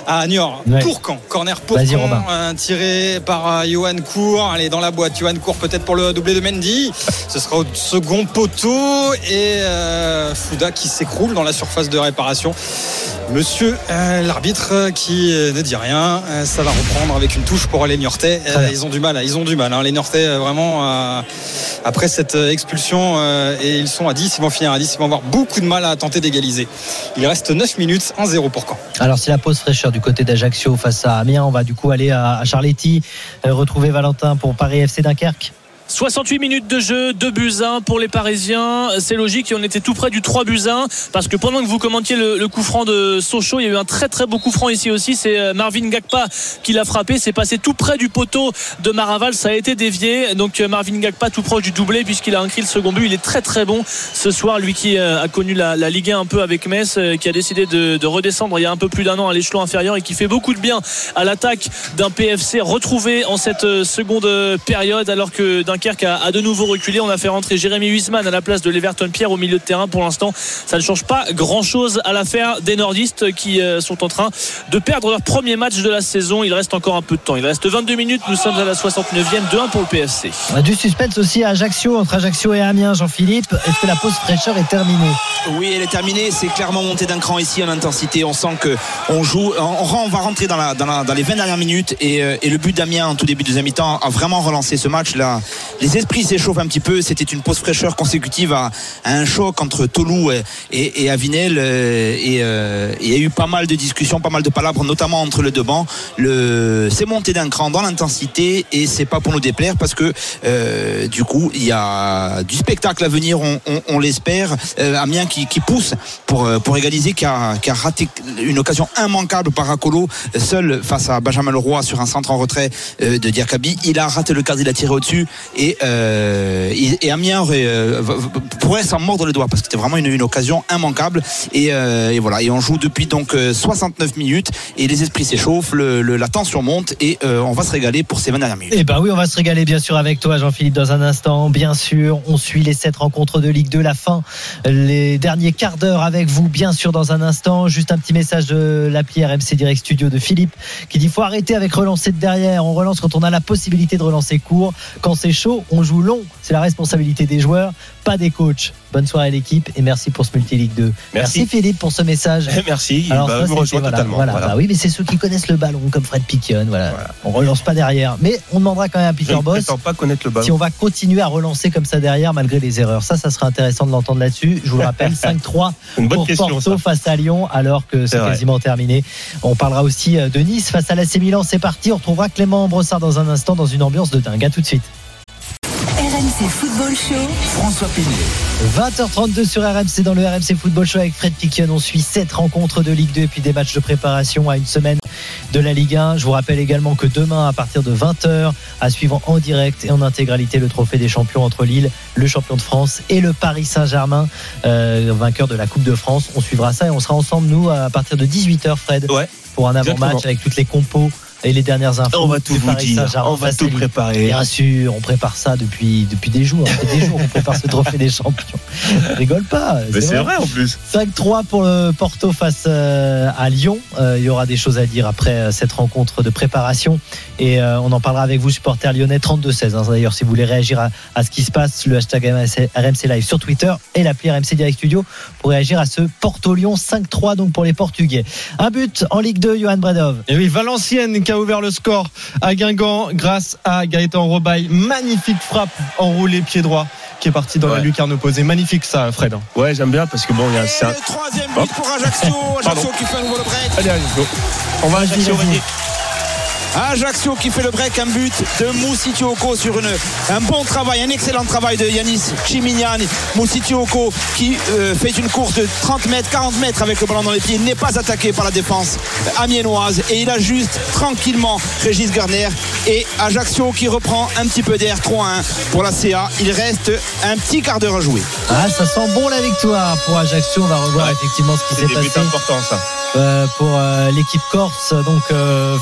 à Niort. Ouais. Pour Caen. Corner pour Caen. Robin. Un tiré par euh, Johan Cour. Allez, dans la boîte. Johan Cour peut-être pour le doublé de Mendy. Ce sera au second poteau. Et euh, Fouda qui s'écroule dans la surface de réparation. Monsieur euh, l'arbitre euh, qui euh, ne dit rien, Euh, ça va reprendre avec une touche pour les Niortais. Euh, ils ont du mal, ils ont du mal. hein. Les Niortais euh, vraiment euh, après cette euh, expulsion euh, et ils sont à 10, ils vont finir à 10, ils vont avoir beaucoup de mal à tenter d'égaliser. Il reste 9 minutes, 1-0 pour. Alors, c'est la pause fraîcheur du côté d'Ajaccio face à Amiens. On va du coup aller à à Charletti, euh, retrouver Valentin pour Paris FC Dunkerque. 68 minutes de jeu, 2 buts 1 pour les Parisiens. C'est logique, on était tout près du 3 buts 1 parce que pendant que vous commentiez le, coup franc de Sochaux, il y a eu un très très beau coup franc ici aussi. C'est euh, Marvin Gakpa qui l'a frappé. C'est passé tout près du poteau de Maraval. Ça a été dévié. Donc euh, Marvin Gakpa tout proche du doublé puisqu'il a inscrit le second but. Il est très très bon ce soir. Lui qui euh, a connu la, Ligue 1 un peu avec Metz, qui a décidé de, de redescendre il y a un peu plus d'un an à l'échelon inférieur et qui fait beaucoup de bien à l'attaque d'un PFC retrouvé en cette seconde période alors que Dunkerque a, a de nouveau reculé. On a fait rentrer Jérémy Huisman à la place de l'Everton Pierre au milieu de terrain. Pour l'instant, ça ne change pas grand chose à l'affaire des nordistes qui euh, sont en train de perdre leur premier match de la saison. Il reste encore un peu de temps. Il reste 22 minutes. Nous sommes à la 69e, 2-1 pour le PFC. Du suspense aussi à Ajaccio, entre Ajaccio et Amiens, Jean-Philippe. Est-ce que la pause fraîcheur est terminée? Oui, elle est terminée. C'est clairement monté d'un cran ici en intensité. On sent que on joue, on, on va rentrer dans, la, dans, la- dans les 20 dernières minutes et, euh, et le but d'Amiens en tout début de deuxième mi-temps a vraiment relancé ce match. Là, les esprits s'échauffent un petit peu. C'était une pause fraîcheur consécutive à, un choc entre Tolou et, Avinel. Et il y a eu pas mal de discussions, pas mal de palabres, notamment entre les deux bancs. C'est monté d'un cran dans l'intensité et c'est pas pour nous déplaire parce que du coup, il y a du spectacle à venir, on, l'espère. Amiens qui, pousse pour, égaliser, qui a, qui a raté une occasion immanquable par Acolo, seul face à Benjamin Leroy sur un centre en retrait euh, de Diakabi. Il a raté le quart, il a tiré au-dessus et, euh, Amiens euh, pourrait s'en mordre les doigts parce que c'était vraiment une, occasion immanquable. Et, voilà, et on joue depuis donc 69 minutes et les esprits s'échauffent, la tension monte et on va se régaler pour ces 20 dernières minutes. Et eh ben oui, on va se régaler bien sûr avec toi, Jean-Philippe, dans un instant. Bien sûr, on suit les sept rencontres de Ligue 2, la fin, les derniers quarts d'heure avec vous, bien sûr, dans un instant. Juste un petit message de l'appli RMC Direct Studio de Philippe qui dit faut arrêter avec relancer de derrière. On relance quand on a la possibilité de relancer court. Quand c'est chaud, on joue long. C'est la responsabilité des joueurs, pas des coachs. Bonne soirée l'équipe et merci pour ce Multiligue 2. Merci. Philippe pour ce message. (laughs) Merci. Alors, bah, ça, totalement. Bah oui, mais c'est ceux qui connaissent le ballon comme Fred Piquion. Voilà. On relance pas derrière, mais on demandera quand même à Peter Boss. pas connaître le ballon. Si on va continuer à relancer comme ça derrière malgré les erreurs, ça, ça sera intéressant de l'entendre là-dessus. Je vous le rappelle, (laughs) 5-3 pour Porto face à Lyon, alors que c'est quasiment terminé. On parlera aussi euh, de Nice face à l'AC Milan. C'est parti. On retrouvera Clément Brossard dans un instant dans une ambiance de dingue. À tout de suite. RMC Football Show. François Pignet. 20h32 sur RMC dans le RMC Football Show avec Fred Piquion. On suit 7 rencontres de Ligue 2 et puis des matchs de préparation à une semaine de la Ligue 1. Je vous rappelle également que demain, à partir de 20h, à suivre en direct et en intégralité le trophée des champions entre Lille, le champion de France et le Paris Saint-Germain, euh, vainqueur de la Coupe de France. On suivra ça et on sera ensemble, nous, à partir de 18h, Fred, pour un avant-match avec toutes les compos et les dernières infos. On va tout vous dire. On va tout préparer. Bien sûr, on prépare ça depuis, depuis des jours. des jours qu'on prépare ce trophée des champions. rigole pas. Mais c'est vrai. en plus. 5-3 pour le Porto face euh, à Lyon. Euh, il y aura des choses à dire après euh, cette rencontre de préparation. Et on en parlera avec vous, supporters lyonnais 32-16. Hein. D'ailleurs, si vous voulez réagir à, à, ce qui se passe, le hashtag RMC Live sur Twitter et l'appli RMC Direct Studio pour réagir à ce Porto-Lyon 5-3 donc pour les Portugais. Un but en Ligue 2, Johan Bredov. Et oui, Valenciennes qui a ouvert le score à Guingamp grâce à Gaëtan Robaille. Magnifique frappe enroulée pied droit qui est parti dans la lucarne opposée. Magnifique ça, Fred. Ouais, j'aime bien parce que bon, il y a un... Le troisième but pour Ajaccio. (laughs) Ajaccio qui fait un nouveau break. Allez, allez, go. On va Ajaccio. Ajaccio qui fait le break, un but de Moussitioko sur une, un bon travail, un excellent travail de Yanis Chimignani. Moussitioko qui euh, fait une course de 30 mètres, 40 mètres avec le ballon dans les pieds, n'est pas attaqué par la défense amiénoise et il ajuste tranquillement Régis Garner et Ajaccio qui reprend un petit peu d'air 3-1 pour la CA. Il reste un petit quart d'heure à jouer. Ah, ça sent bon la victoire pour Ajaccio. On va revoir effectivement ce qui s'est passé. C'est important ça. Euh, pour euh, l'équipe corse donc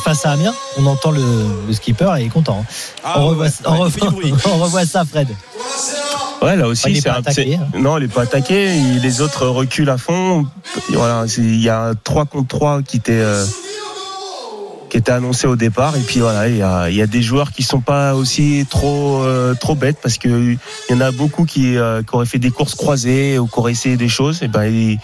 face à Amiens on entend le, skipper et il est content. Hein. Ah on, (laughs) revoit, ça, Fred. Ouais, là aussi, il pas attaqué, hein. non, il n'est pas attaqué. les autres reculent à fond. Voilà, il y a 3 contre 3 qui étaient euh, qui était annoncé au départ. Et puis voilà, il y a, des joueurs qui sont pas aussi trop euh, trop bêtes parce que il y en a beaucoup qui, euh, qui, auraient fait des courses croisées ou qui auraient essayé des choses. Et ben ils,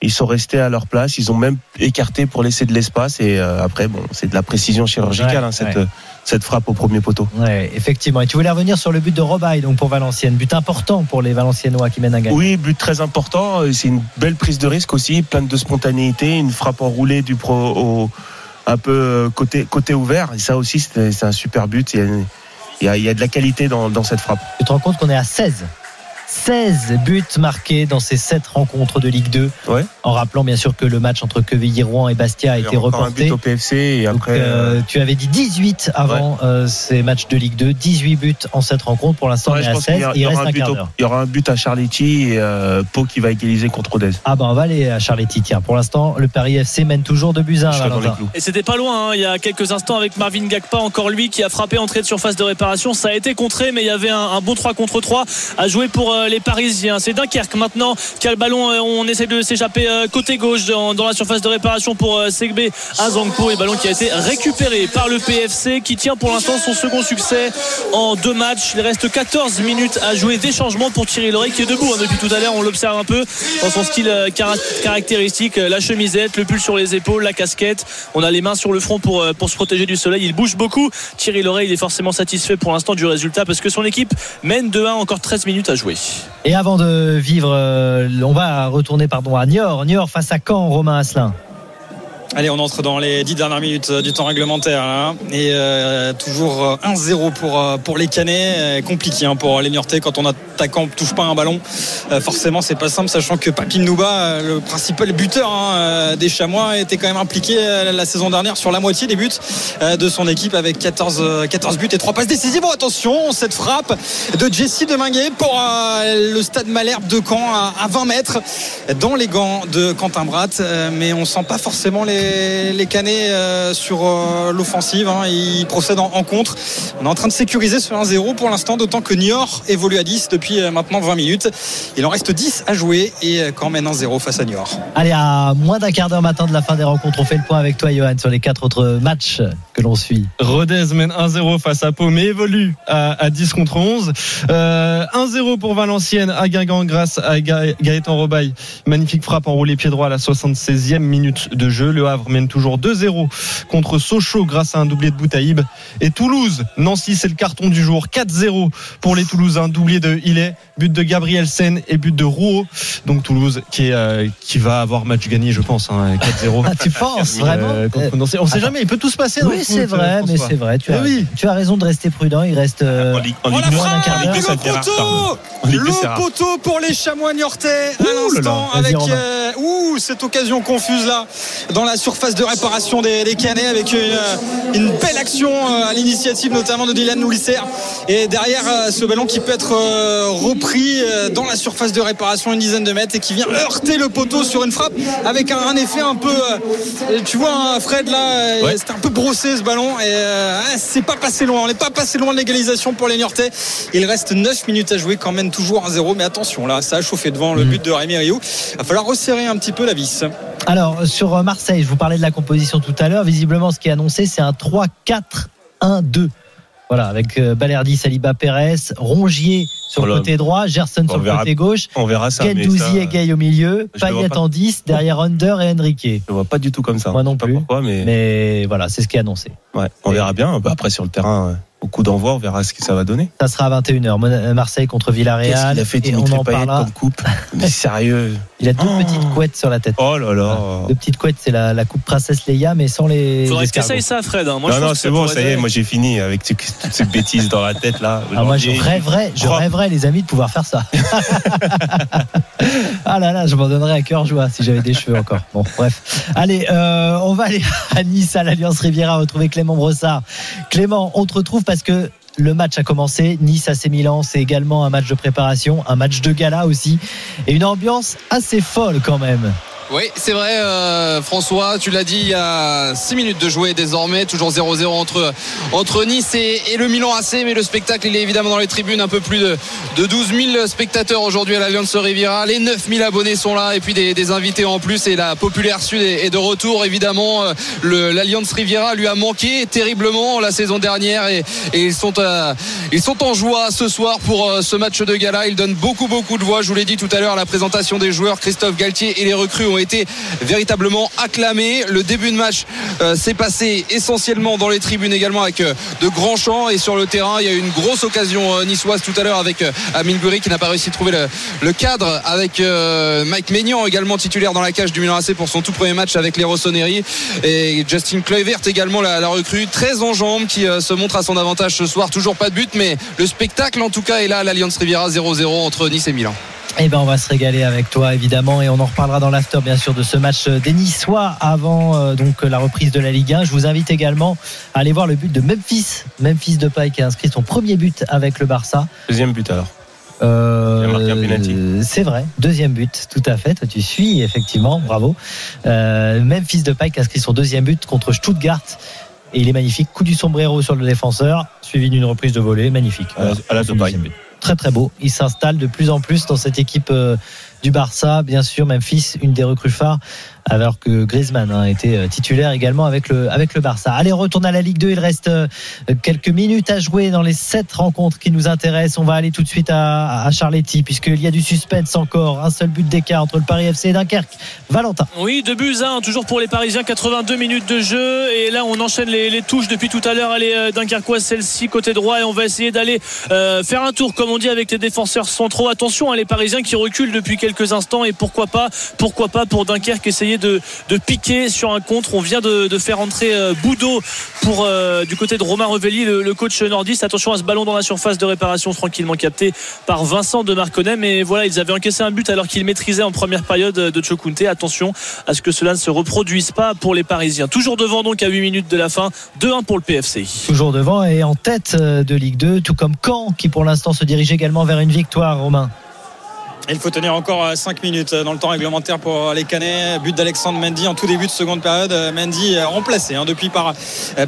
ils sont restés à leur place. Ils ont même écarté pour laisser de l'espace. Et euh, après, bon, c'est de la précision chirurgicale, hein, cette, cette frappe au premier poteau. Ouais, effectivement. Et tu voulais revenir sur le but de Robaille, donc pour Valenciennes. But important pour les Valenciennois qui mènent un gain. Oui, but très important. C'est une belle prise de risque aussi, pleine de spontanéité. Une frappe enroulée du pro au, un peu euh, côté, côté ouvert. Et ça aussi, c'est un super but. Il y a, il y a, de la qualité dans, dans cette frappe. Tu te rends compte qu'on est à 16 16 buts marqués dans ces 7 rencontres de Ligue 2. Ouais. En rappelant bien sûr que le match entre Quevilly-Rouen et Bastia a été reporté. Un but au PFC et après. Euh, tu avais dit 18 avant euh, ces matchs de Ligue 2, 18 buts en 7 rencontres. Pour l'instant, on est à 16. Il, y aura, un, il y aura un but à Charletti et euh, Pau qui va égaliser contre Odez. Ah ben on va aller à Charletti. Tiens, pour l'instant, le Paris FC mène toujours de buts 1. Et c'était pas loin. Hein. Il y a quelques instants avec Marvin Gagpa, encore lui qui a frappé entrée de surface de réparation. Ça a été contré, mais il y avait un, un bon 3 contre 3 à jouer pour euh, les Parisiens. C'est Dunkerque maintenant qui a le ballon. Euh, on essaie de s'échapper euh, côté gauche dans, la surface de réparation pour euh, Segbe Azangpo. Et ballon qui a été récupéré par le PFC qui tient pour l'instant son second succès en deux matchs. Il reste 14 minutes à jouer. Des changements pour Thierry Loret qui est debout hein, depuis tout à l'heure. On l'observe un peu dans son style euh, cara- caractéristique. Euh, La chemisette, le pull sur les épaules, la casquette. On a les mains sur le front pour, euh, pour se protéger du soleil. Il bouge beaucoup. Thierry Loret, il est forcément satisfait pour l'instant du résultat parce que son équipe mène 2-1, encore 13 minutes à jouer. Et avant de vivre, euh, on va retourner pardon, à Niort. Niort face à Caen, Romain Asselin. Allez, on entre dans les 10 dernières minutes euh, du temps réglementaire. Et euh, toujours euh, 1-0 pour, euh, pour les Canets. Compliqué hein, pour les Niortais quand on attaquant ne touche pas un ballon. Euh, forcément, c'est pas simple, sachant que Papine Nouba, le principal buteur hein, des Chamois, était quand même impliqué la saison dernière sur la moitié des buts de son équipe avec 14, euh, 14 buts et 3 passes décisives. Bon, attention, cette frappe de Jesse Deminguet pour le stade Malherbe de Caen à, à 20 mètres dans les gants de Quentin mais on sent pas forcément les, les Canets euh, sur euh, l'offensive. hein. Ils procèdent en, en contre. On est en train de sécuriser ce 1-0 pour l'instant, d'autant que Niort évolue à 10 depuis euh, maintenant 20 minutes. Il en reste 10 à jouer et Caen mène 1-0 face à Niort. Allez, à moins d'un quart d'heure maintenant de la fin des rencontres, on fait le point avec toi, Johan, sur les quatre autres matchs que l'on suit. Rodez mène 1-0 face à Pau, mais évolue à, à 10 contre 11. Euh, 1-0 pour Valenciennes à Guingamp grâce à Ga- Gaëtan Robaille. Magnifique frappe enroulée pied droit à la 76e minute de jeu. Le Havre mène toujours 2-0 contre Sochaux grâce à un doublé de Boutaïb. Et Toulouse, Nancy, c'est le carton du jour. 4-0 pour les Toulousains, doublé de Hillet, but de Gabriel Sen et but de Rouault. Donc Toulouse qui, est, euh, qui va avoir match gagné, je pense, hein, 4-0. Ah, tu penses vraiment Euh, contre Nancy. On sait Attends. jamais, il peut tout se passer. Oui, c'est vrai, euh, mais c'est vrai. Tu Eh as, oui. tu as raison de rester prudent. Il reste. euh, En Ligue, en Oh, Ligue moins d'un quart d'heure. Le poteau pour les chamois niortais à l'instant avec euh, ouh, cette occasion confuse là dans la surface de réparation des, des Canets avec une, euh, une belle action euh, à l'initiative notamment de Dylan Noulisser et derrière euh, ce ballon qui peut être repris dans la surface de réparation une dizaine de mètres et qui vient heurter le poteau sur une frappe avec un, un effet un peu tu vois hein, Fred là Ouais. c'était un peu brossé ce ballon. Et euh, c'est pas passé loin. On n'est pas passé loin de l'égalisation pour les Niortais. Il reste 9 minutes à jouer quand même toujours 1-0 mais attention là ça a chauffé devant le but de Rémi Rioux. Il va falloir resserrer un petit peu la vis. Alors, sur Marseille, je vous parlais de la composition tout à l'heure. Visiblement, ce qui est annoncé, c'est un 3-4-1-2. Voilà, avec euh, Balerdi, Saliba, Pérez, Rongier sur le Voilà. côté droit, Gerson On sur le côté gauche, On verra ça. Gendouzi et Gay au milieu, Payet pas. en 10, derrière Under et Enrique. Je vois pas du tout comme ça. Moi non pas plus. Pourquoi, mais, Mais voilà, c'est ce qui est annoncé. ouais, on verra bien. Bah, Après, sur le terrain, euh, au coup d'envoi, on verra ce que ça va donner. Ça sera à 21h. Mon- Marseille contre Qu'est-ce Villarreal. qu'il a fait et on Dimitri en Payet comme coupe (laughs) Mais sérieux Il a deux Oh. petites couettes sur la tête. Oh là là. Deux petites couettes, c'est la, la coupe princesse Leia, mais sans les. Faudrait que escargots. t'essayes ça, Fred. hein. Moi, non, non, que c'est bon, ça y est, moi j'ai fini avec toutes ces bêtises dans la tête là. Ah, moi, je rêverais, je Propre. rêverais, les amis, de pouvoir faire ça. (laughs) ah là là, je m'en donnerais à cœur joie si j'avais des cheveux encore. Bon, bref. Allez, euh, on va aller à Nice, à l'Alliance Riviera, retrouver Clément Brossard. Clément, on te retrouve parce que le match a commencé. Nice AC Milan, c'est également un match de préparation, un match de gala aussi, et une ambiance assez folle quand même. Oui, c'est vrai, euh, François, tu l'as dit, il y a 6 minutes de jouer désormais, toujours 0-0 entre, Nice et, le Milan AC, mais le spectacle, il est évidemment dans les tribunes, un peu plus de, de 12 000 spectateurs aujourd'hui à l'Alliance Riviera, les 9 000 abonnés sont là, et puis des, invités en plus, et la populaire Sud est, de retour, évidemment, euh, l'Alliance Riviera lui a manqué terriblement la saison dernière, et, et ils, sont, euh, ils sont en joie ce soir pour ce match de gala, ils donnent beaucoup, beaucoup de voix, je vous l'ai dit tout à l'heure, à la présentation des joueurs, Christophe Galtier et les recrues été véritablement acclamés. Le début de match euh, s'est passé essentiellement dans les tribunes également avec euh, de grands chants. Et sur le terrain il y a eu une grosse occasion euh, niçoise tout à l'heure avec Amine qui n'a pas réussi à trouver le, cadre avec Mike Maignan également titulaire dans la cage du Milan AC pour son tout premier match avec les Rossoneri. Et Justin Kluivert également la, recrue très en jambes qui se montre à son avantage ce soir. Toujours pas de but mais le spectacle en tout cas est là l'Alliance Riviera 0-0 entre Nice et Milan Eh ben, on va se régaler avec toi, évidemment, et on en reparlera dans l'after, bien sûr, de ce match des Niçois avant euh, donc la reprise de la Ligue 1. Je vous invite également à aller voir le but de Memphis, Memphis Depay qui a inscrit son premier but avec le Barça. Deuxième but alors. Euh, c'est vrai, deuxième but, tout à fait. Toi, tu suis effectivement, bravo. Euh, Memphis Depay qui a inscrit son deuxième but contre Stuttgart. Et il est magnifique. Coup du sombrero sur le défenseur, suivi d'une reprise de volée. Magnifique. À la- à la Son Depay. Très très beau. Il s'installe de plus en plus dans cette équipe euh, du Barça. Bien sûr, Memphis, une des recrues phares, alors que Griezmann a été euh, titulaire également avec le, avec le Barça. Allez, retourne à la Ligue 2. Il reste euh, quelques minutes à jouer dans les sept rencontres qui nous intéressent. On va aller tout de suite à, Charletti, puisqu'il y a du suspense encore. Un seul but d'écart entre le Paris FC et Dunkerque. Valentin. Oui, deux buts, hein, toujours pour les Parisiens, 82 minutes de jeu. Et là, on enchaîne les, touches depuis tout à l'heure. Allez, euh, Dunkerquois, celle-ci, côté droit. Et on va essayer d'aller faire un tour, comme on dit, avec les défenseurs centraux. Attention, hein, les Parisiens qui reculent depuis quelques instants. Et pourquoi pas, pourquoi pas pour Dunkerque essayer de, piquer sur un contre. On vient de, faire entrer euh, Boudot euh, du côté de Romain Revelli, le, coach nordiste. Attention à ce ballon dans la surface de réparation, tranquillement capté par Vincent de Marconnet. Mais voilà, ils avaient encaissé un but alors qu'ils maîtrisaient en première période de Chokunte. Attention à ce que cela ne se reproduise pas pour les Parisiens. Toujours devant donc à 8 minutes de la fin, 2-1 pour le PFC. Toujours devant et en tête de Ligue 2, tout comme Caen qui pour l'instant se dirige également vers une victoire, Romain. Il faut tenir encore 5 minutes dans le temps réglementaire pour les Canets. But d'Alexandre Mendy en tout début de seconde période. Mendy remplacé hein, depuis par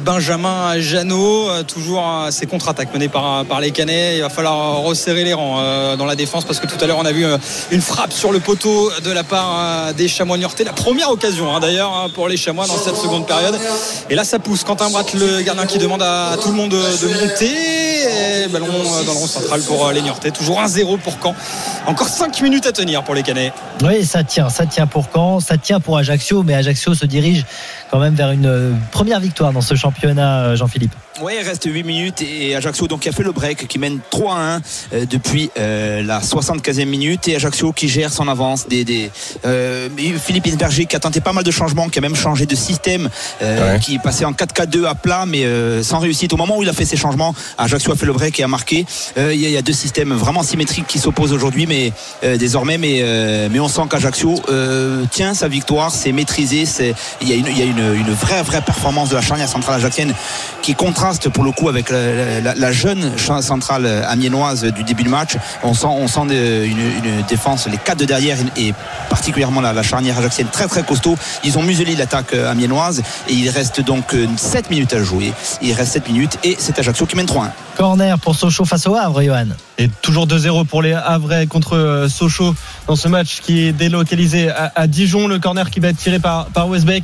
Benjamin Janot. Toujours ces contre-attaques menées par, les Canets. Il va falloir resserrer les rangs dans la défense parce que tout à l'heure on a vu une frappe sur le poteau de la part des Chamois Niortais. La première occasion hein, d'ailleurs pour les Chamois dans cette seconde période. Et là ça pousse. Quentin Bratt, le gardien qui demande à tout le monde de monter. Et ballon dans le rond central pour les Niortais. Toujours 1-0 pour Caen. Encore 5 minutes à tenir pour les Canets. Oui, ça tient, ça tient pour Caen, ça tient pour Ajaccio, mais Ajaccio se dirige quand même vers une première victoire dans ce championnat, Jean-Philippe. Oui, il reste 8 minutes et Ajaccio donc qui a fait le break, qui mène 3 à 1 euh, depuis euh, la 75e minute et Ajaccio qui gère son avance. Des, des euh, Philippe Insberger qui a tenté pas mal de changements, qui a même changé de système, ouais. qui est passé en 4-4-2 à plat, mais sans réussite. Au moment où il a fait ses changements, Ajaccio a fait le break et a marqué. Il y, y, a deux systèmes vraiment symétriques qui s'opposent aujourd'hui, mais désormais, mais, mais on sent qu'Ajaccio tient sa victoire, c'est maîtrisé, c'est il y a, une, il y a une, une, vraie vraie performance de la charnière centrale ajaxienne qui contraste pour le coup avec la, la, la jeune centrale amiénoise du début du match. On sent, de, une, défense, les quatre de derrière et particulièrement la, charnière ajaxienne très très costaud. Ils ont muselé l'attaque amiénoise et il reste donc 7 minutes à jouer. Il reste 7 minutes et c'est Ajaccio qui mène 3-1. Corner pour Sochaux face au Havre, Johan. Et toujours 2-0 pour les Havrais contre Sochaux dans ce match qui est délocalisé à, à, Dijon. Le corner qui va être tiré par, par Westbeck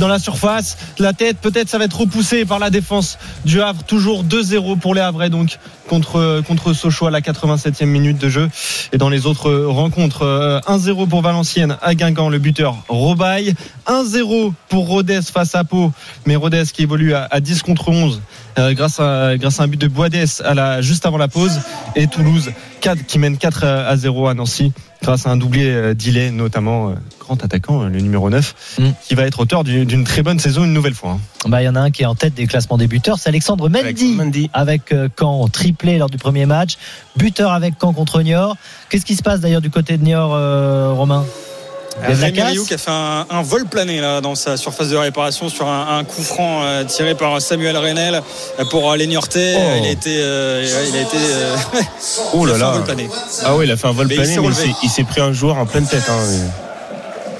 dans la surface. La tête, peut-être, ça va être repoussé par la défense du Havre. Toujours 2-0 pour les Havrais, donc contre, contre Sochaux à la 87e minute de jeu. Et dans les autres rencontres, 1-0 pour Valenciennes à Guingamp, le buteur Robaille. 1-0 pour Rodez face à Pau, mais Rodez qui évolue à, à 10 contre 11 euh, grâce, à, grâce à un but de Boades à la, juste avant la pause. Et Toulouse 4, qui mène 4 à 0 à Nancy grâce à un doublé euh, d'Illet, notamment euh, grand attaquant, le numéro 9, mm. qui va être auteur d'une très bonne saison une nouvelle fois. Il bah, y en a un qui est en tête des classements des buteurs, c'est Alexandre Mendy, Mendy. avec euh, Caen triplé lors du premier match, buteur avec Caen contre Niort. Qu'est-ce qui se passe d'ailleurs du côté de Niort, euh, Romain? Rioux qui a fait un, un, vol plané là, dans sa surface de réparation sur un, un coup franc euh, tiré par Samuel Renel pour euh, les Niortais. Oh. Il a été. Euh, il a été oh (laughs) là là. Un vol plané. Ah oui, il a fait un vol plané, mais il s'est pris un joueur en pleine tête. Hein.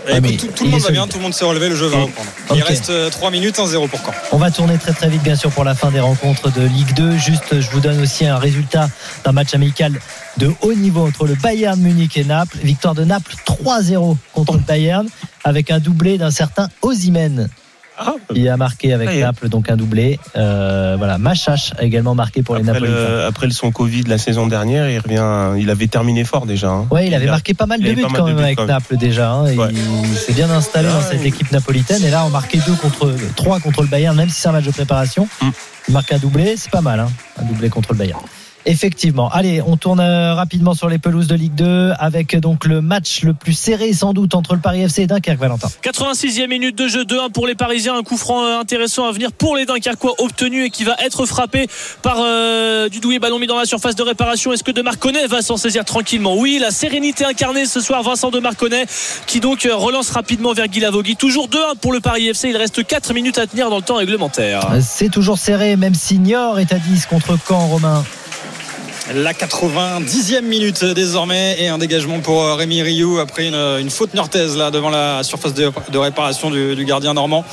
Écoute, tout, tout le monde va bien, tout le monde s'est relevé, le jeu va reprendre. Il okay. reste 3 minutes, 1-0 pour Caen. On va tourner très très vite bien sûr pour la fin des rencontres de Ligue 2. Juste, je vous donne aussi un résultat d'un match amical de haut niveau entre le Bayern Munich et Naples. Victoire de Naples 3-0 contre le Bayern avec un doublé d'un certain Osimhen. Ah, il a marqué avec ah, Naples donc un doublé. Euh, voilà, Machache a également marqué pour après les Napolitains. Le, après son Covid la saison dernière, il revient. Il avait terminé fort déjà. Hein. Ouais, il avait marqué pas mal de buts quand même avec Naples déjà. Hein, ouais. Il s'est bien installé dans cette équipe napolitaine et là on marqué deux contre trois contre le Bayern, même si c'est un match de préparation. Mm. Il marque un doublé, c'est pas mal, hein, un doublé contre le Bayern. Effectivement. Allez, on tourne rapidement sur les pelouses de Ligue 2 avec donc le match le plus serré sans doute entre le Paris FC et Dunkerque, Valentin. 86e minute de jeu 2-1 pour les Parisiens, un coup franc intéressant à venir pour les Dunkerquois obtenu et qui va être frappé par euh, du douillet ballon mis dans la surface de réparation. Est-ce que de Marconnet va s'en saisir tranquillement? Oui, la sérénité incarnée ce soir, Vincent de Marconnet qui donc relance rapidement vers Guy Lavogui. Toujours 2-1 pour le Paris FC. Il reste 4 minutes à tenir dans le temps réglementaire. C'est toujours serré, même si Niort est à 10 contre Caen, Romain. La 90e minute désormais et un dégagement pour euh, Rémi Rioux après une, une faute nortaise là devant la surface de, réparation du, gardien normand.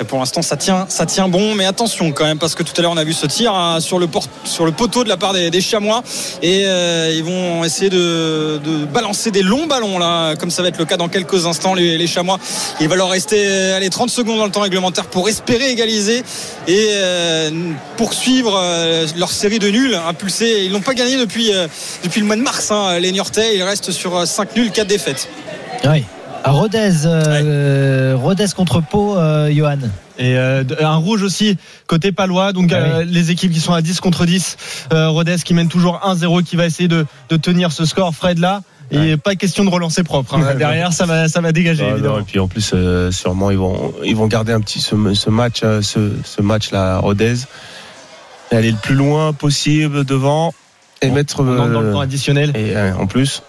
Et pour l'instant ça tient, ça tient bon, mais attention quand même parce que tout à l'heure on a vu ce tir hein, sur, le poteau de la part des, chamois et euh, ils vont essayer de, balancer des longs ballons là, comme ça va être le cas dans quelques instants les, chamois. Il va leur rester allez, 30 secondes dans le temps réglementaire pour espérer égaliser et euh, poursuivre euh, leur série de nuls impulsés. Ils n'ont pas gagné depuis, euh, depuis le mois de mars, hein, les Niortais. Ils restent sur 5 nuls, 4 défaites. Oui. À Rodez, euh, Rodez contre Pau, euh, Johan. Et euh, un rouge aussi côté palois. Donc Ah oui. les équipes qui sont à 10 contre 10. Rodez qui mène toujours 1-0, qui va essayer de, de tenir ce score, Fred là. Et Ouais. pas question de relancer propre. hein. Ouais, Derrière, ça va, ça va dégager, Ah, non, évidemment. et puis en plus, euh, sûrement, ils vont, ils vont garder un petit ce, ce match, euh, ce, ce match-là à Rodez. Et aller le plus loin possible devant et mettre. On entre dans le euh, temps additionnel. et euh, en plus,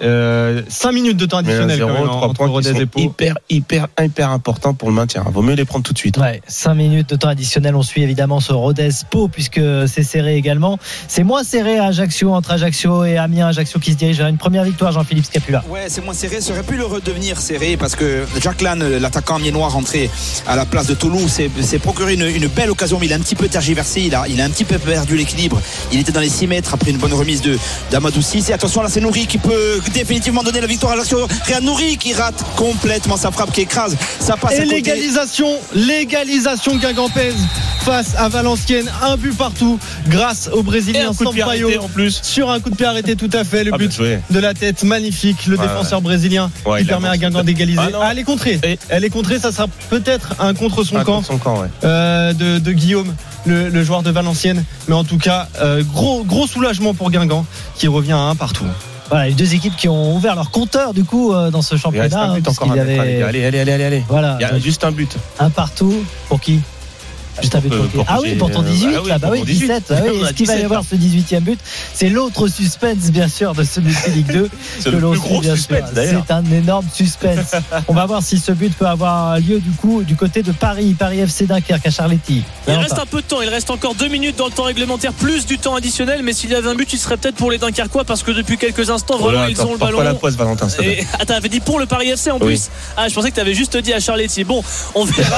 5 minutes de temps additionnel quand même, 0, 3 entre points qui Rodez sont et Pau. hyper, hyper, hyper importants pour le maintien. Vaut mieux les prendre tout de suite. Ouais, 5 minutes de temps additionnel. On suit évidemment ce Rodez Pau puisque c'est serré également. C'est moins serré à Ajaccio entre Ajaccio et Amiens. Ajaccio qui se dirige vers une première victoire, Jean-Philippe Scapula. Ouais, c'est moins serré. Ça aurait pu le redevenir serré parce que Jack Lann, l'attaquant amiénois rentré à la place de Toulouse, s'est procuré une, une belle occasion, mais il a un petit peu tergiversé. Il a, il a un petit peu perdu l'équilibre. Il était dans les 6 mètres après une bonne remise de d'Amadou 6. Et attention, là, c'est Nouri qui peut définitivement donner la victoire à Ajaccio. Riyad Nouri qui rate complètement sa frappe, qui écrase. Ça passe Et l'égalisation, l'égalisation Guingampèse face à Valenciennes, un but partout grâce au Brésilien Sampaio en plus. sur un coup de pied arrêté tout à fait le Ah, bien but de la tête magnifique le Ouais, défenseur brésilien Ouais, qui il permet à. Guingamp d'égaliser Ah, ah, elle est contrée Et- elle est contrée ça sera peut-être un contre son camp contre son camp, ouais. euh, de, de Guillaume le, le joueur de Valenciennes mais en tout cas euh, gros gros soulagement pour Guingamp qui revient à un partout Voilà, les deux équipes qui ont ouvert leur compteur du coup euh, dans ce Il reste championnat. un but hein, encore à avait-. Allez, allez, allez, allez, allez. Voilà, Il y a juste un but. un partout pour qui? Juste pour Ah oui, pour ton euh, 18, ah oui, là, bah pour oui, mon 18. 17. bah oui. (laughs) On a Est-ce qu'il va y 17, avoir là. ce 18e but? C'est l'autre suspense, bien sûr, de ce Ligue 2. (laughs) C'est le plus gros bien suspense, d'ailleurs. C'est un énorme suspense. (laughs) On va voir si ce but peut avoir lieu du coup du côté de Paris, Paris FC Dunkerque à Charletti. Il reste un peu de temps, il reste encore deux minutes dans le temps réglementaire, plus du temps additionnel, mais s'il y avait un but, il serait peut-être pour les Dunkerquois parce que depuis quelques instants, vraiment, Voilà, ils ont le ballon. pas la poisse, Valentin. Et, ah, t'avais dit pour le Paris FC en Oui. plus Ah, je pensais que t'avais juste dit à Charletti. Bon, on verra.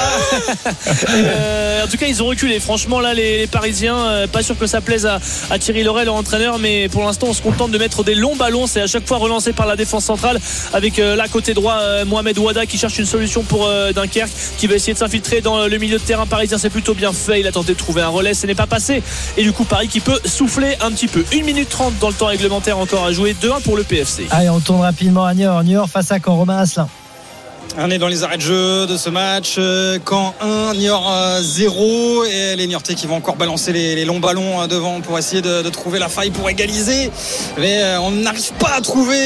Euh, en tout cas, ils ont reculé. Franchement, là, les, Parisiens, euh, pas sûr que ça plaise à, Thierry Loret, leur entraîneur, mais pour l'instant, on se contente de mettre des longs ballons. C'est à chaque fois relancé par la défense centrale avec euh, là, côté droit, euh, Mohamed Ouada qui cherche une solution pour Dunkerque, qui va essayer de s'infiltrer dans le milieu de terrain parisien. C'est plutôt bien fait. Il a tenté de trouver un relais, ce n'est pas passé. Et du coup, Paris qui peut souffler un petit peu. 1 minute 30 dans le temps réglementaire encore à jouer. 2-1 pour le PFC. Allez, on tourne rapidement à Niort. Niort face à Caen, Romain Asselin. On est dans les arrêts de jeu de ce match. Euh, Caen 1, Niort euh, 0. Et les Niortais qui vont encore balancer les, les longs ballons euh, devant pour essayer de, de trouver la faille pour égaliser. Mais euh, on n'arrive pas à trouver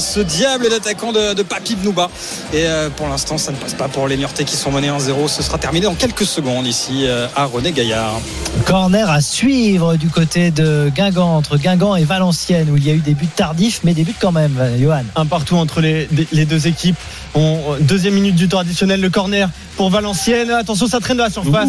ce diable d'attaquant de, de Papi Bnouba. Et pour l'instant, ça ne passe pas pour les Niortais qui sont menés 1-0. Ce sera terminé dans quelques secondes ici à René Gaillard. Corner à suivre du côté de Guingamp, entre Guingamp et Valenciennes, où il y a eu des buts tardifs, mais des buts quand même, Johan. un partout entre les, les deux équipes. On, deuxième minute du temps additionnel, le corner pour Valenciennes. Attention, ça traîne de la surface.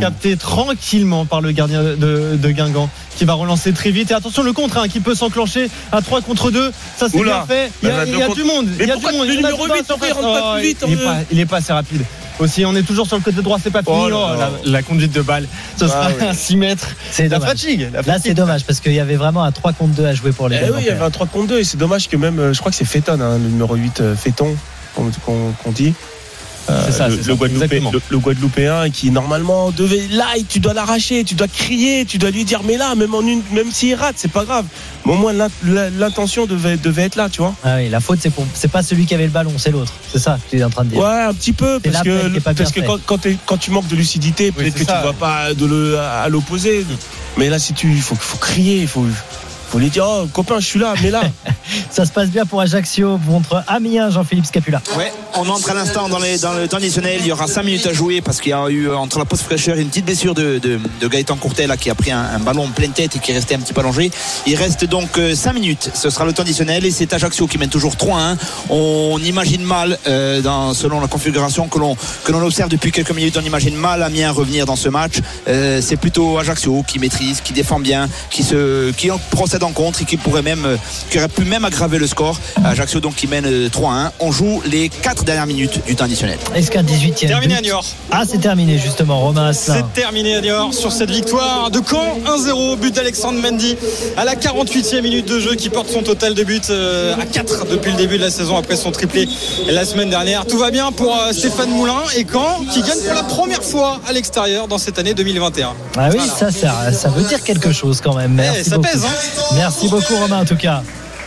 Capté tranquillement par le gardien de, de Guingamp qui va relancer très vite. Et attention, le contre hein, qui peut s'enclencher à 3 contre 2. Ça, c'est bien fait. Il y a, Bah, il y a deux du monde. Mais il y a du monde. le en numéro dans la 8, pourquoi il rentre pas Oh, plus vite, il, est pas, il est pas assez rapide. Aussi, on est toujours sur le côté droit, c'est pas fini. Oh là Oh, la, la conduite de balle, ce sera Ah oui. (laughs) un 6 mètres. C'est La dommage. fatigue. La Là, c'est dommage parce qu'il y avait vraiment un 3 contre 2 à jouer pour les Eh oui, il y avait un 3 contre 2 et c'est dommage que même, euh, je crois que c'est Féton, hein, le numéro 8, euh, Féton, qu'on dit. Euh, C'est ça, le, le Guadeloupé- le- le Guadeloupéen qui normalement devait là et tu dois l'arracher, tu dois crier, tu dois lui dire mais là même en une, même s'il rate c'est pas grave. Mais au moins l'in- l'intention devait, devait être là tu vois. Ah oui, la faute, c'est pour, c'est pas celui qui avait le ballon, c'est l'autre. C'est ça que tu es en train de dire. Ouais un petit peu parce que pas parce que quand, quand, t'es- quand tu manques de lucidité peut-être que ça. tu vois pas de le, à l'opposé. Mais là si tu il faut faut crier, il faut faut lui dire oh copain je suis là mais là. (laughs) Ça se passe bien pour Ajaccio contre Amiens, Jean-Philippe Scapula. Ouais, on entre à l'instant dans, les- dans le temps additionnel. Il y aura 5 minutes à jouer parce qu'il y a eu euh, entre la pause fraîcheur une petite blessure de, de, de Gaëtan Courtel là, qui a pris un, un ballon en pleine tête et qui est resté un petit peu allongé. Il reste donc 5 minutes. Ce sera le temps additionnel et c'est Ajaccio qui mène toujours 3-1. On imagine mal, euh, dans, selon la configuration que l'on que l'on observe depuis quelques minutes, on imagine mal Amiens revenir dans ce match. Euh, c'est plutôt Ajaccio qui maîtrise, qui défend bien, qui se qui en procède d'encontre et qui pourrait même, euh, qui aurait pu même aggraver le score. Ajaccio donc qui mène euh, 3-1. On joue les 4 dernières minutes du temps additionnel. Est-ce qu'un 18e Terminé à Niort. Ah, c'est terminé justement, Romain. C'est terminé à Niort sur cette victoire de Caen 1-0 but d'Alexandre Mendy à la 48e minute de jeu qui porte son total de buts euh, à 4 depuis le début de la saison après son triplé la semaine dernière. Tout va bien pour euh, Stéphane Moulin et Caen qui gagne pour la première fois à l'extérieur dans cette année 2021. Ah oui, Voilà. ça, ça, ça veut dire quelque chose quand même. Merci Eh, ça beaucoup. pèse, hein. Merci beaucoup, Romain, en tout cas.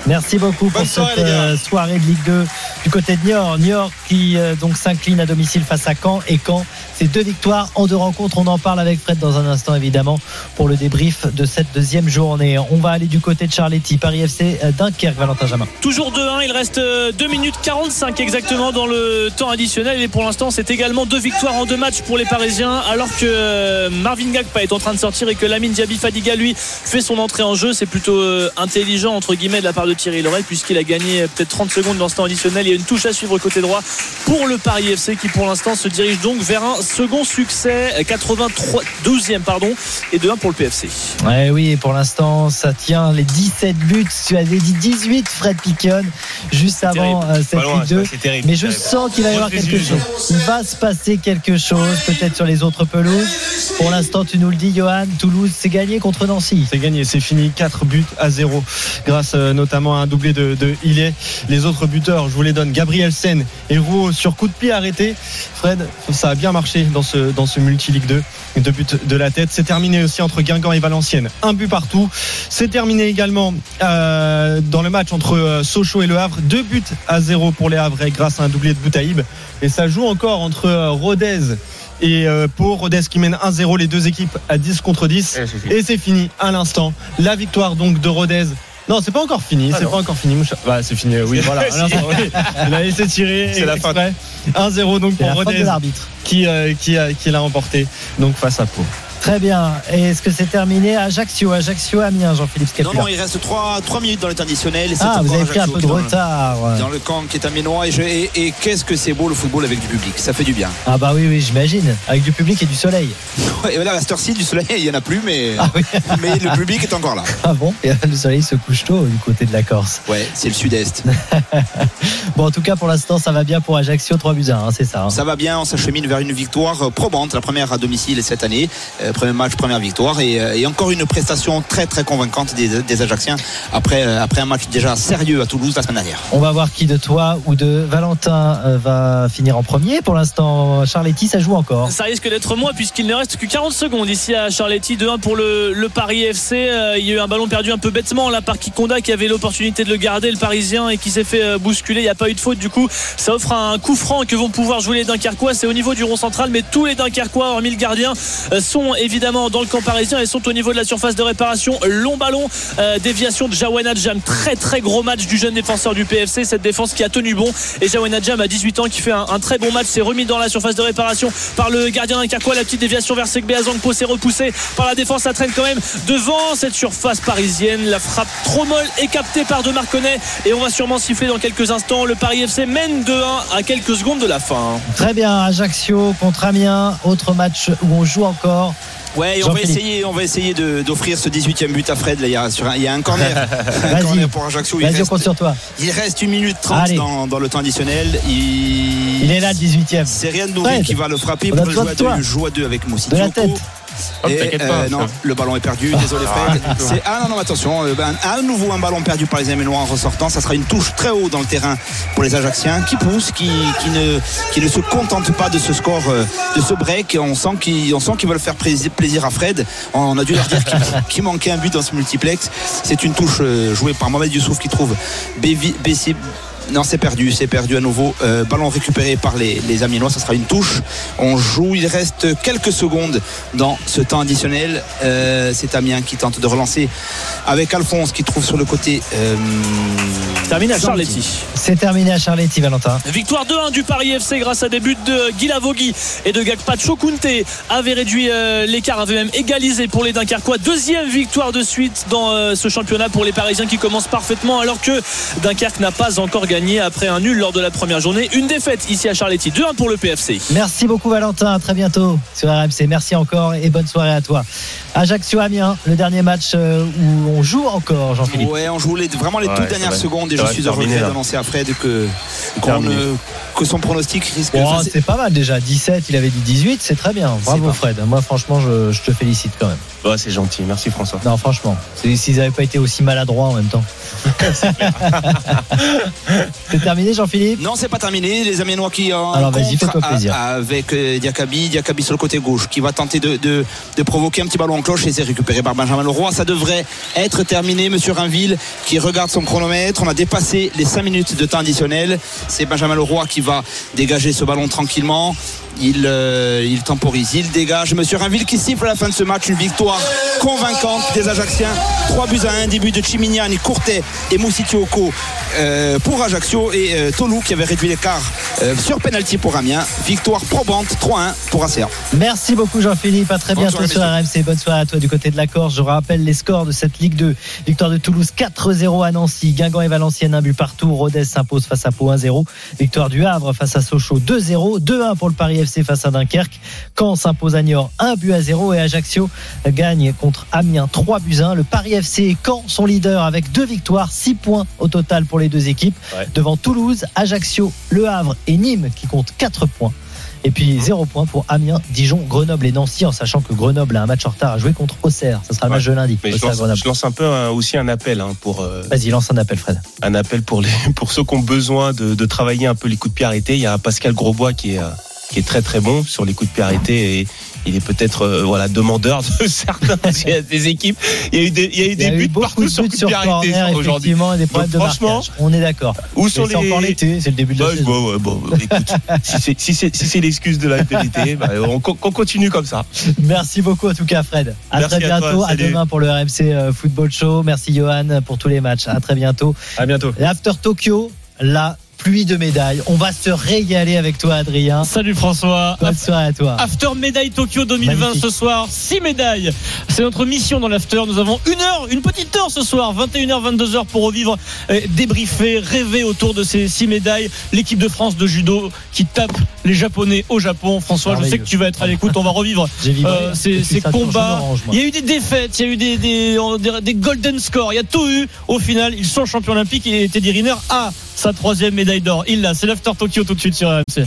Merci beaucoup pour soirée, cette euh, soirée de Ligue 2 du côté de Niort. Niort qui euh, donc s'incline à domicile face à Caen et Caen. C'est deux victoires en deux rencontres. On en parle avec Fred dans un instant évidemment pour le débrief de cette deuxième journée. On va aller du côté de Charletti, Paris FC euh, Dunkerque, Valentin Jamin. Toujours 2-1, il reste euh, 2 minutes 45 exactement dans le temps additionnel et pour l'instant c'est également deux victoires en deux matchs pour les Parisiens alors que Marvin Gagpa est en train de sortir et que Lamine Diaby Fadiga lui fait son entrée en jeu c'est plutôt intelligent entre guillemets de la part de Thierry Lorel puisqu'il a gagné peut-être 30 secondes dans ce temps additionnel il y a une touche à suivre côté droit pour le Paris FC qui pour l'instant se dirige donc vers un second succès euh, 83 12e pardon et de 1 pour le PFC Ouais, oui, et pour l'instant, ça tient les 17 buts. Tu avais dit 18, Fred Piquion, juste avant euh, cette loin, Ligue 2. c'est terrible. Mais je sens qu'il va y avoir quelque chose. Il va se passer quelque chose, peut-être sur les autres pelouses. Pour l'instant, tu nous le dis, Johan, Toulouse s'est gagné contre Nancy. C'est gagné, c'est fini. 4 buts à 0 grâce euh, notamment un doublé de, de Hillet. Les autres buteurs, je vous les donne. Gabriel Sen et Rouault sur coup de pied arrêté. Fred, ça a bien marché dans ce, dans ce multi-ligue 2. Deux buts de la tête. C'est terminé aussi entre Guingamp et Valenciennes. Un but partout. C'est terminé également euh, dans le match entre euh, Sochaux et Le Havre. Deux buts à 0 pour les Havrais grâce à un doublé de Boutaïb. Et ça joue encore entre euh, Rodez et Pau. Rodez qui mène 1-0 les deux équipes à 10 contre 10. Et c'est fini à l'instant. La victoire donc de Rodez. Non, c'est pas encore fini. c'est pas encore fini. mon chat. Bah, c'est fini. Oui, voilà. (laughs) (laughs) Il a laissé tirer. C'est la fin. exprès. 1-0 donc pour Rodez l'arbitre. qui, euh, qui, a- qui l'a remporté donc face à Pau. Très bien. Et est-ce que c'est terminé Ajaccio Ajaccio Amiens, Jean-Philippe Non, Scapula. non, il reste 3, minutes dans le temps additionnel. Ah, vous avez pris un peu de le- retard. Dans le camp qui est amiénois et, je- et, et qu'est-ce que c'est beau le football avec du public, ça fait du bien. Ah bah oui, oui, j'imagine. Avec du public et du soleil. (laughs) Et là, à cette heure-ci, du soleil, il n'y en a plus, mais, Ah oui. (laughs) mais le public est encore là. (laughs) Ah bon? Et Le soleil se couche tôt du côté de la Corse. Ouais, c'est le sud-est. Bon, en tout cas, pour l'instant, ça va bien pour Ajaccio, 3 buts à 1, c'est ça. hein. Ça va bien, on s'achemine vers une victoire probante, la première à domicile cette année. Euh, premier match, première victoire. Et, euh, et encore une prestation très très convaincante des, des Ajacciens après, euh, après un match déjà sérieux à Toulouse la semaine dernière. On va voir qui de toi ou de Valentin euh, va finir en premier. Pour l'instant, Charletti, ça joue encore. Ça risque d'être moi puisqu'il ne reste que 40 secondes ici à Charletti 2-1 pour le, le Paris FC. Euh, il y a eu un ballon perdu un peu bêtement là par Kikonda qui avait l'opportunité de le garder le Parisien et qui s'est fait euh, bousculer. Il n'y a pas eu de faute du coup. Ça offre un coup franc que vont pouvoir jouer les Dunkerquois. C'est au niveau du rond central mais tous les Dunkerquois hormis le gardien euh, sont évidemment dans le camp parisien et sont au niveau de la surface de réparation. Long ballon, euh, déviation de Jawana Jam. Très très gros match du jeune défenseur du PFC. Cette défense qui a tenu bon et Jawana Jam à 18 ans qui fait un, très bon match. C'est remis dans la surface de réparation par le gardien Dunkerquois. La petite déviation vers Segbe Azangpo s'est repoussée par la défense. Ça traîne quand même devant cette surface parisienne. La frappe trop molle est captée par De Marconnet et on va sûrement siffler dans quelques instants. Le Paris FC mène 2-1 à quelques secondes de la fin. Très bien, Ajaccio contre Amiens. Autre match où on joue encore. Ouais, et on va essayer, on va essayer de- d'offrir ce 18e but à Fred. Là, il, y a, sur un, il y a un corner, (laughs) un corner pour Ajaccio. Il Vas-y, compte sur toi. il reste 1 minute 30 Allez. dans, dans le temps additionnel. Il, Il est là, le 18e. C'est Ryan Nouri Fred, qui va le frapper on pour le jouer à de deux. À deux avec Moussi. De la tête. Et, euh, non, le ballon est perdu. Désolé Fred. C'est ah non non attention. euh, ben, à nouveau un ballon perdu par les Aménois en ressortant. Ça sera une touche très haut dans le terrain pour les Ajacciens qui poussent, qui, qui ne qui ne se contentent pas de ce score, euh, de ce break. On sent qu'ils on sent qu'ils veulent faire plaisir, à Fred. On a dû leur dire (laughs) qu'il manquait un but dans ce multiplex. C'est une touche jouée par Mohamed Youssouf qui trouve Bévi- Bessi- non, c'est perdu, c'est perdu à nouveau. Euh, ballon récupéré par les, les Amiénois, ça sera une touche. On joue, il reste quelques secondes dans ce temps additionnel. Euh, c'est Amiens qui tente de relancer avec Alphonse qui trouve sur le côté. euh, Terminé à Charletti. C'est terminé à Charletti, Valentin. Victoire 2-1 du Paris FC grâce à des buts de Guy Lavogui et de Gakpacho Kunte avait réduit l'écart, avait même égalisé pour les Dunkerquois. Deuxième victoire de suite dans ce championnat pour les Parisiens qui commencent parfaitement alors que Dunkerque n'a pas encore gagné. Gagné après un nul lors de la première journée. Une défaite ici à Charletti. 2-1 pour le PFC. Merci beaucoup Valentin, à très bientôt sur RMC. Merci encore et bonne soirée à toi. Ajaccio Amiens, le dernier match euh, où on joue encore, Jean-Philippe. Ouais, on joue les, vraiment les Ouais, toutes dernières secondes et je suis là. d'annoncer à Fred que, ne- que son pronostic risque. Oh, enfin, c'est- c'est pas mal déjà, 17, il avait dit 18, c'est très bien. Bravo Fred. Moi franchement, je, je te félicite quand même. Ouais, c'est gentil. Merci François. Non, franchement, c'est- s'ils n'avaient pas été aussi maladroits en même temps. (laughs) (laughs) (laughs) c'est terminé Jean-Philippe Non, c'est pas terminé. Les Amiénois qui en Alors, vas-y, fais-toi plaisir. avec euh, Diakabi, Diakabi sur le côté gauche, qui va tenter de, de, de provoquer un petit ballon en cloche et c'est récupéré par Benjamin Leroy. Ça devrait être terminé. Monsieur Rainville qui regarde son chronomètre. On a dépassé les 5 minutes de temps additionnel. C'est Benjamin Leroy qui va dégager ce ballon tranquillement. Il, euh, il temporise, il dégage. Monsieur Rainville qui siffle à la fin de ce match une victoire convaincante des Ajacciens. 3 buts à 1, début de Chimignani, Courtet et Moussitioko euh, pour Ajaccio et euh, Tolou qui avait réduit l'écart euh, sur penalty pour Amiens. Victoire probante 3-1 pour ACA. Merci beaucoup Jean-Philippe, à très Bonne bientôt soirée, sur RMC. Bonne soirée à toi du côté de la Corse. Je rappelle les scores de cette Ligue 2. Victoire de Toulouse 4-0 à Nancy, Guingamp et Valenciennes un but partout, Rodez s'impose face à Pau 1-0, victoire du Havre face à Sochaux 2-0, 2-1 pour le Paris Face à Dunkerque, Caen s'impose à Niort 1 but à 0 et Ajaccio gagne contre Amiens 3 buts à 1. Le Paris FC et Caen sont leaders avec deux victoires, 6 points au total pour les deux équipes, Ouais. devant Toulouse, Ajaccio, Le Havre et Nîmes qui comptent 4 points. Et puis 0 points pour Amiens, Dijon, Grenoble et Nancy, en sachant que Grenoble a un match en retard à jouer contre Auxerre. Ça sera le Ouais. match de lundi. Mais je lance, Grenoble. je lance un peu un- aussi un appel hein, pour euh, Vas-y, lance un appel, Fred. un appel pour les (laughs) pour ceux qui ont besoin de, de travailler un peu les coups de pied arrêtés. Il y a Pascal Grosbois qui est euh, qui est très très bon sur les coups de pied arrêtés et il est peut-être euh, voilà demandeur de (laughs) certains (laughs) des équipes. Il y a eu des il y a eu Il y des a eu buts beaucoup partout de sur coups de pied arrêtés aujourd'hui. effectivement, des problèmes de Donc, franchement, marquage. On est d'accord. Et sur C'est encore les l'été, c'est le début de la Ouais, saison. bon, (laughs) écoute, si c'est si c'est si c'est l'excuse de la bah, on, continue comme ça. Merci beaucoup en tout cas, Fred. À Merci très à toi, bientôt. À, salut. demain pour le RMC euh, Football Show. Merci Johan pour tous les matchs. À très bientôt. À bientôt. L'After Tokyo, la pluie de médailles. On va se régaler avec toi, Adrien. Salut François. Bonne soirée à toi. After Médaille Tokyo 2020 Magnifique. ce soir, 6 médailles. C'est notre mission dans l'After. Nous avons une heure, une petite heure ce soir, 21h, 22h pour revivre, euh, débriefer, rêver autour de ces 6 médailles. L'équipe de France de judo qui tape les Japonais au Japon. François, je sais que tu vas être à l'écoute. On va revivre (laughs) vibré. euh, ces, Depuis ces combats. orange. Il y a eu des défaites, il y a eu des, des, des- des golden scores, il y a tout eu. Au final, ils sont champions olympiques et Teddy Riner a sa troisième médaille d'or. Il l'a. C'est l'After Tokyo tout de suite sur RMC.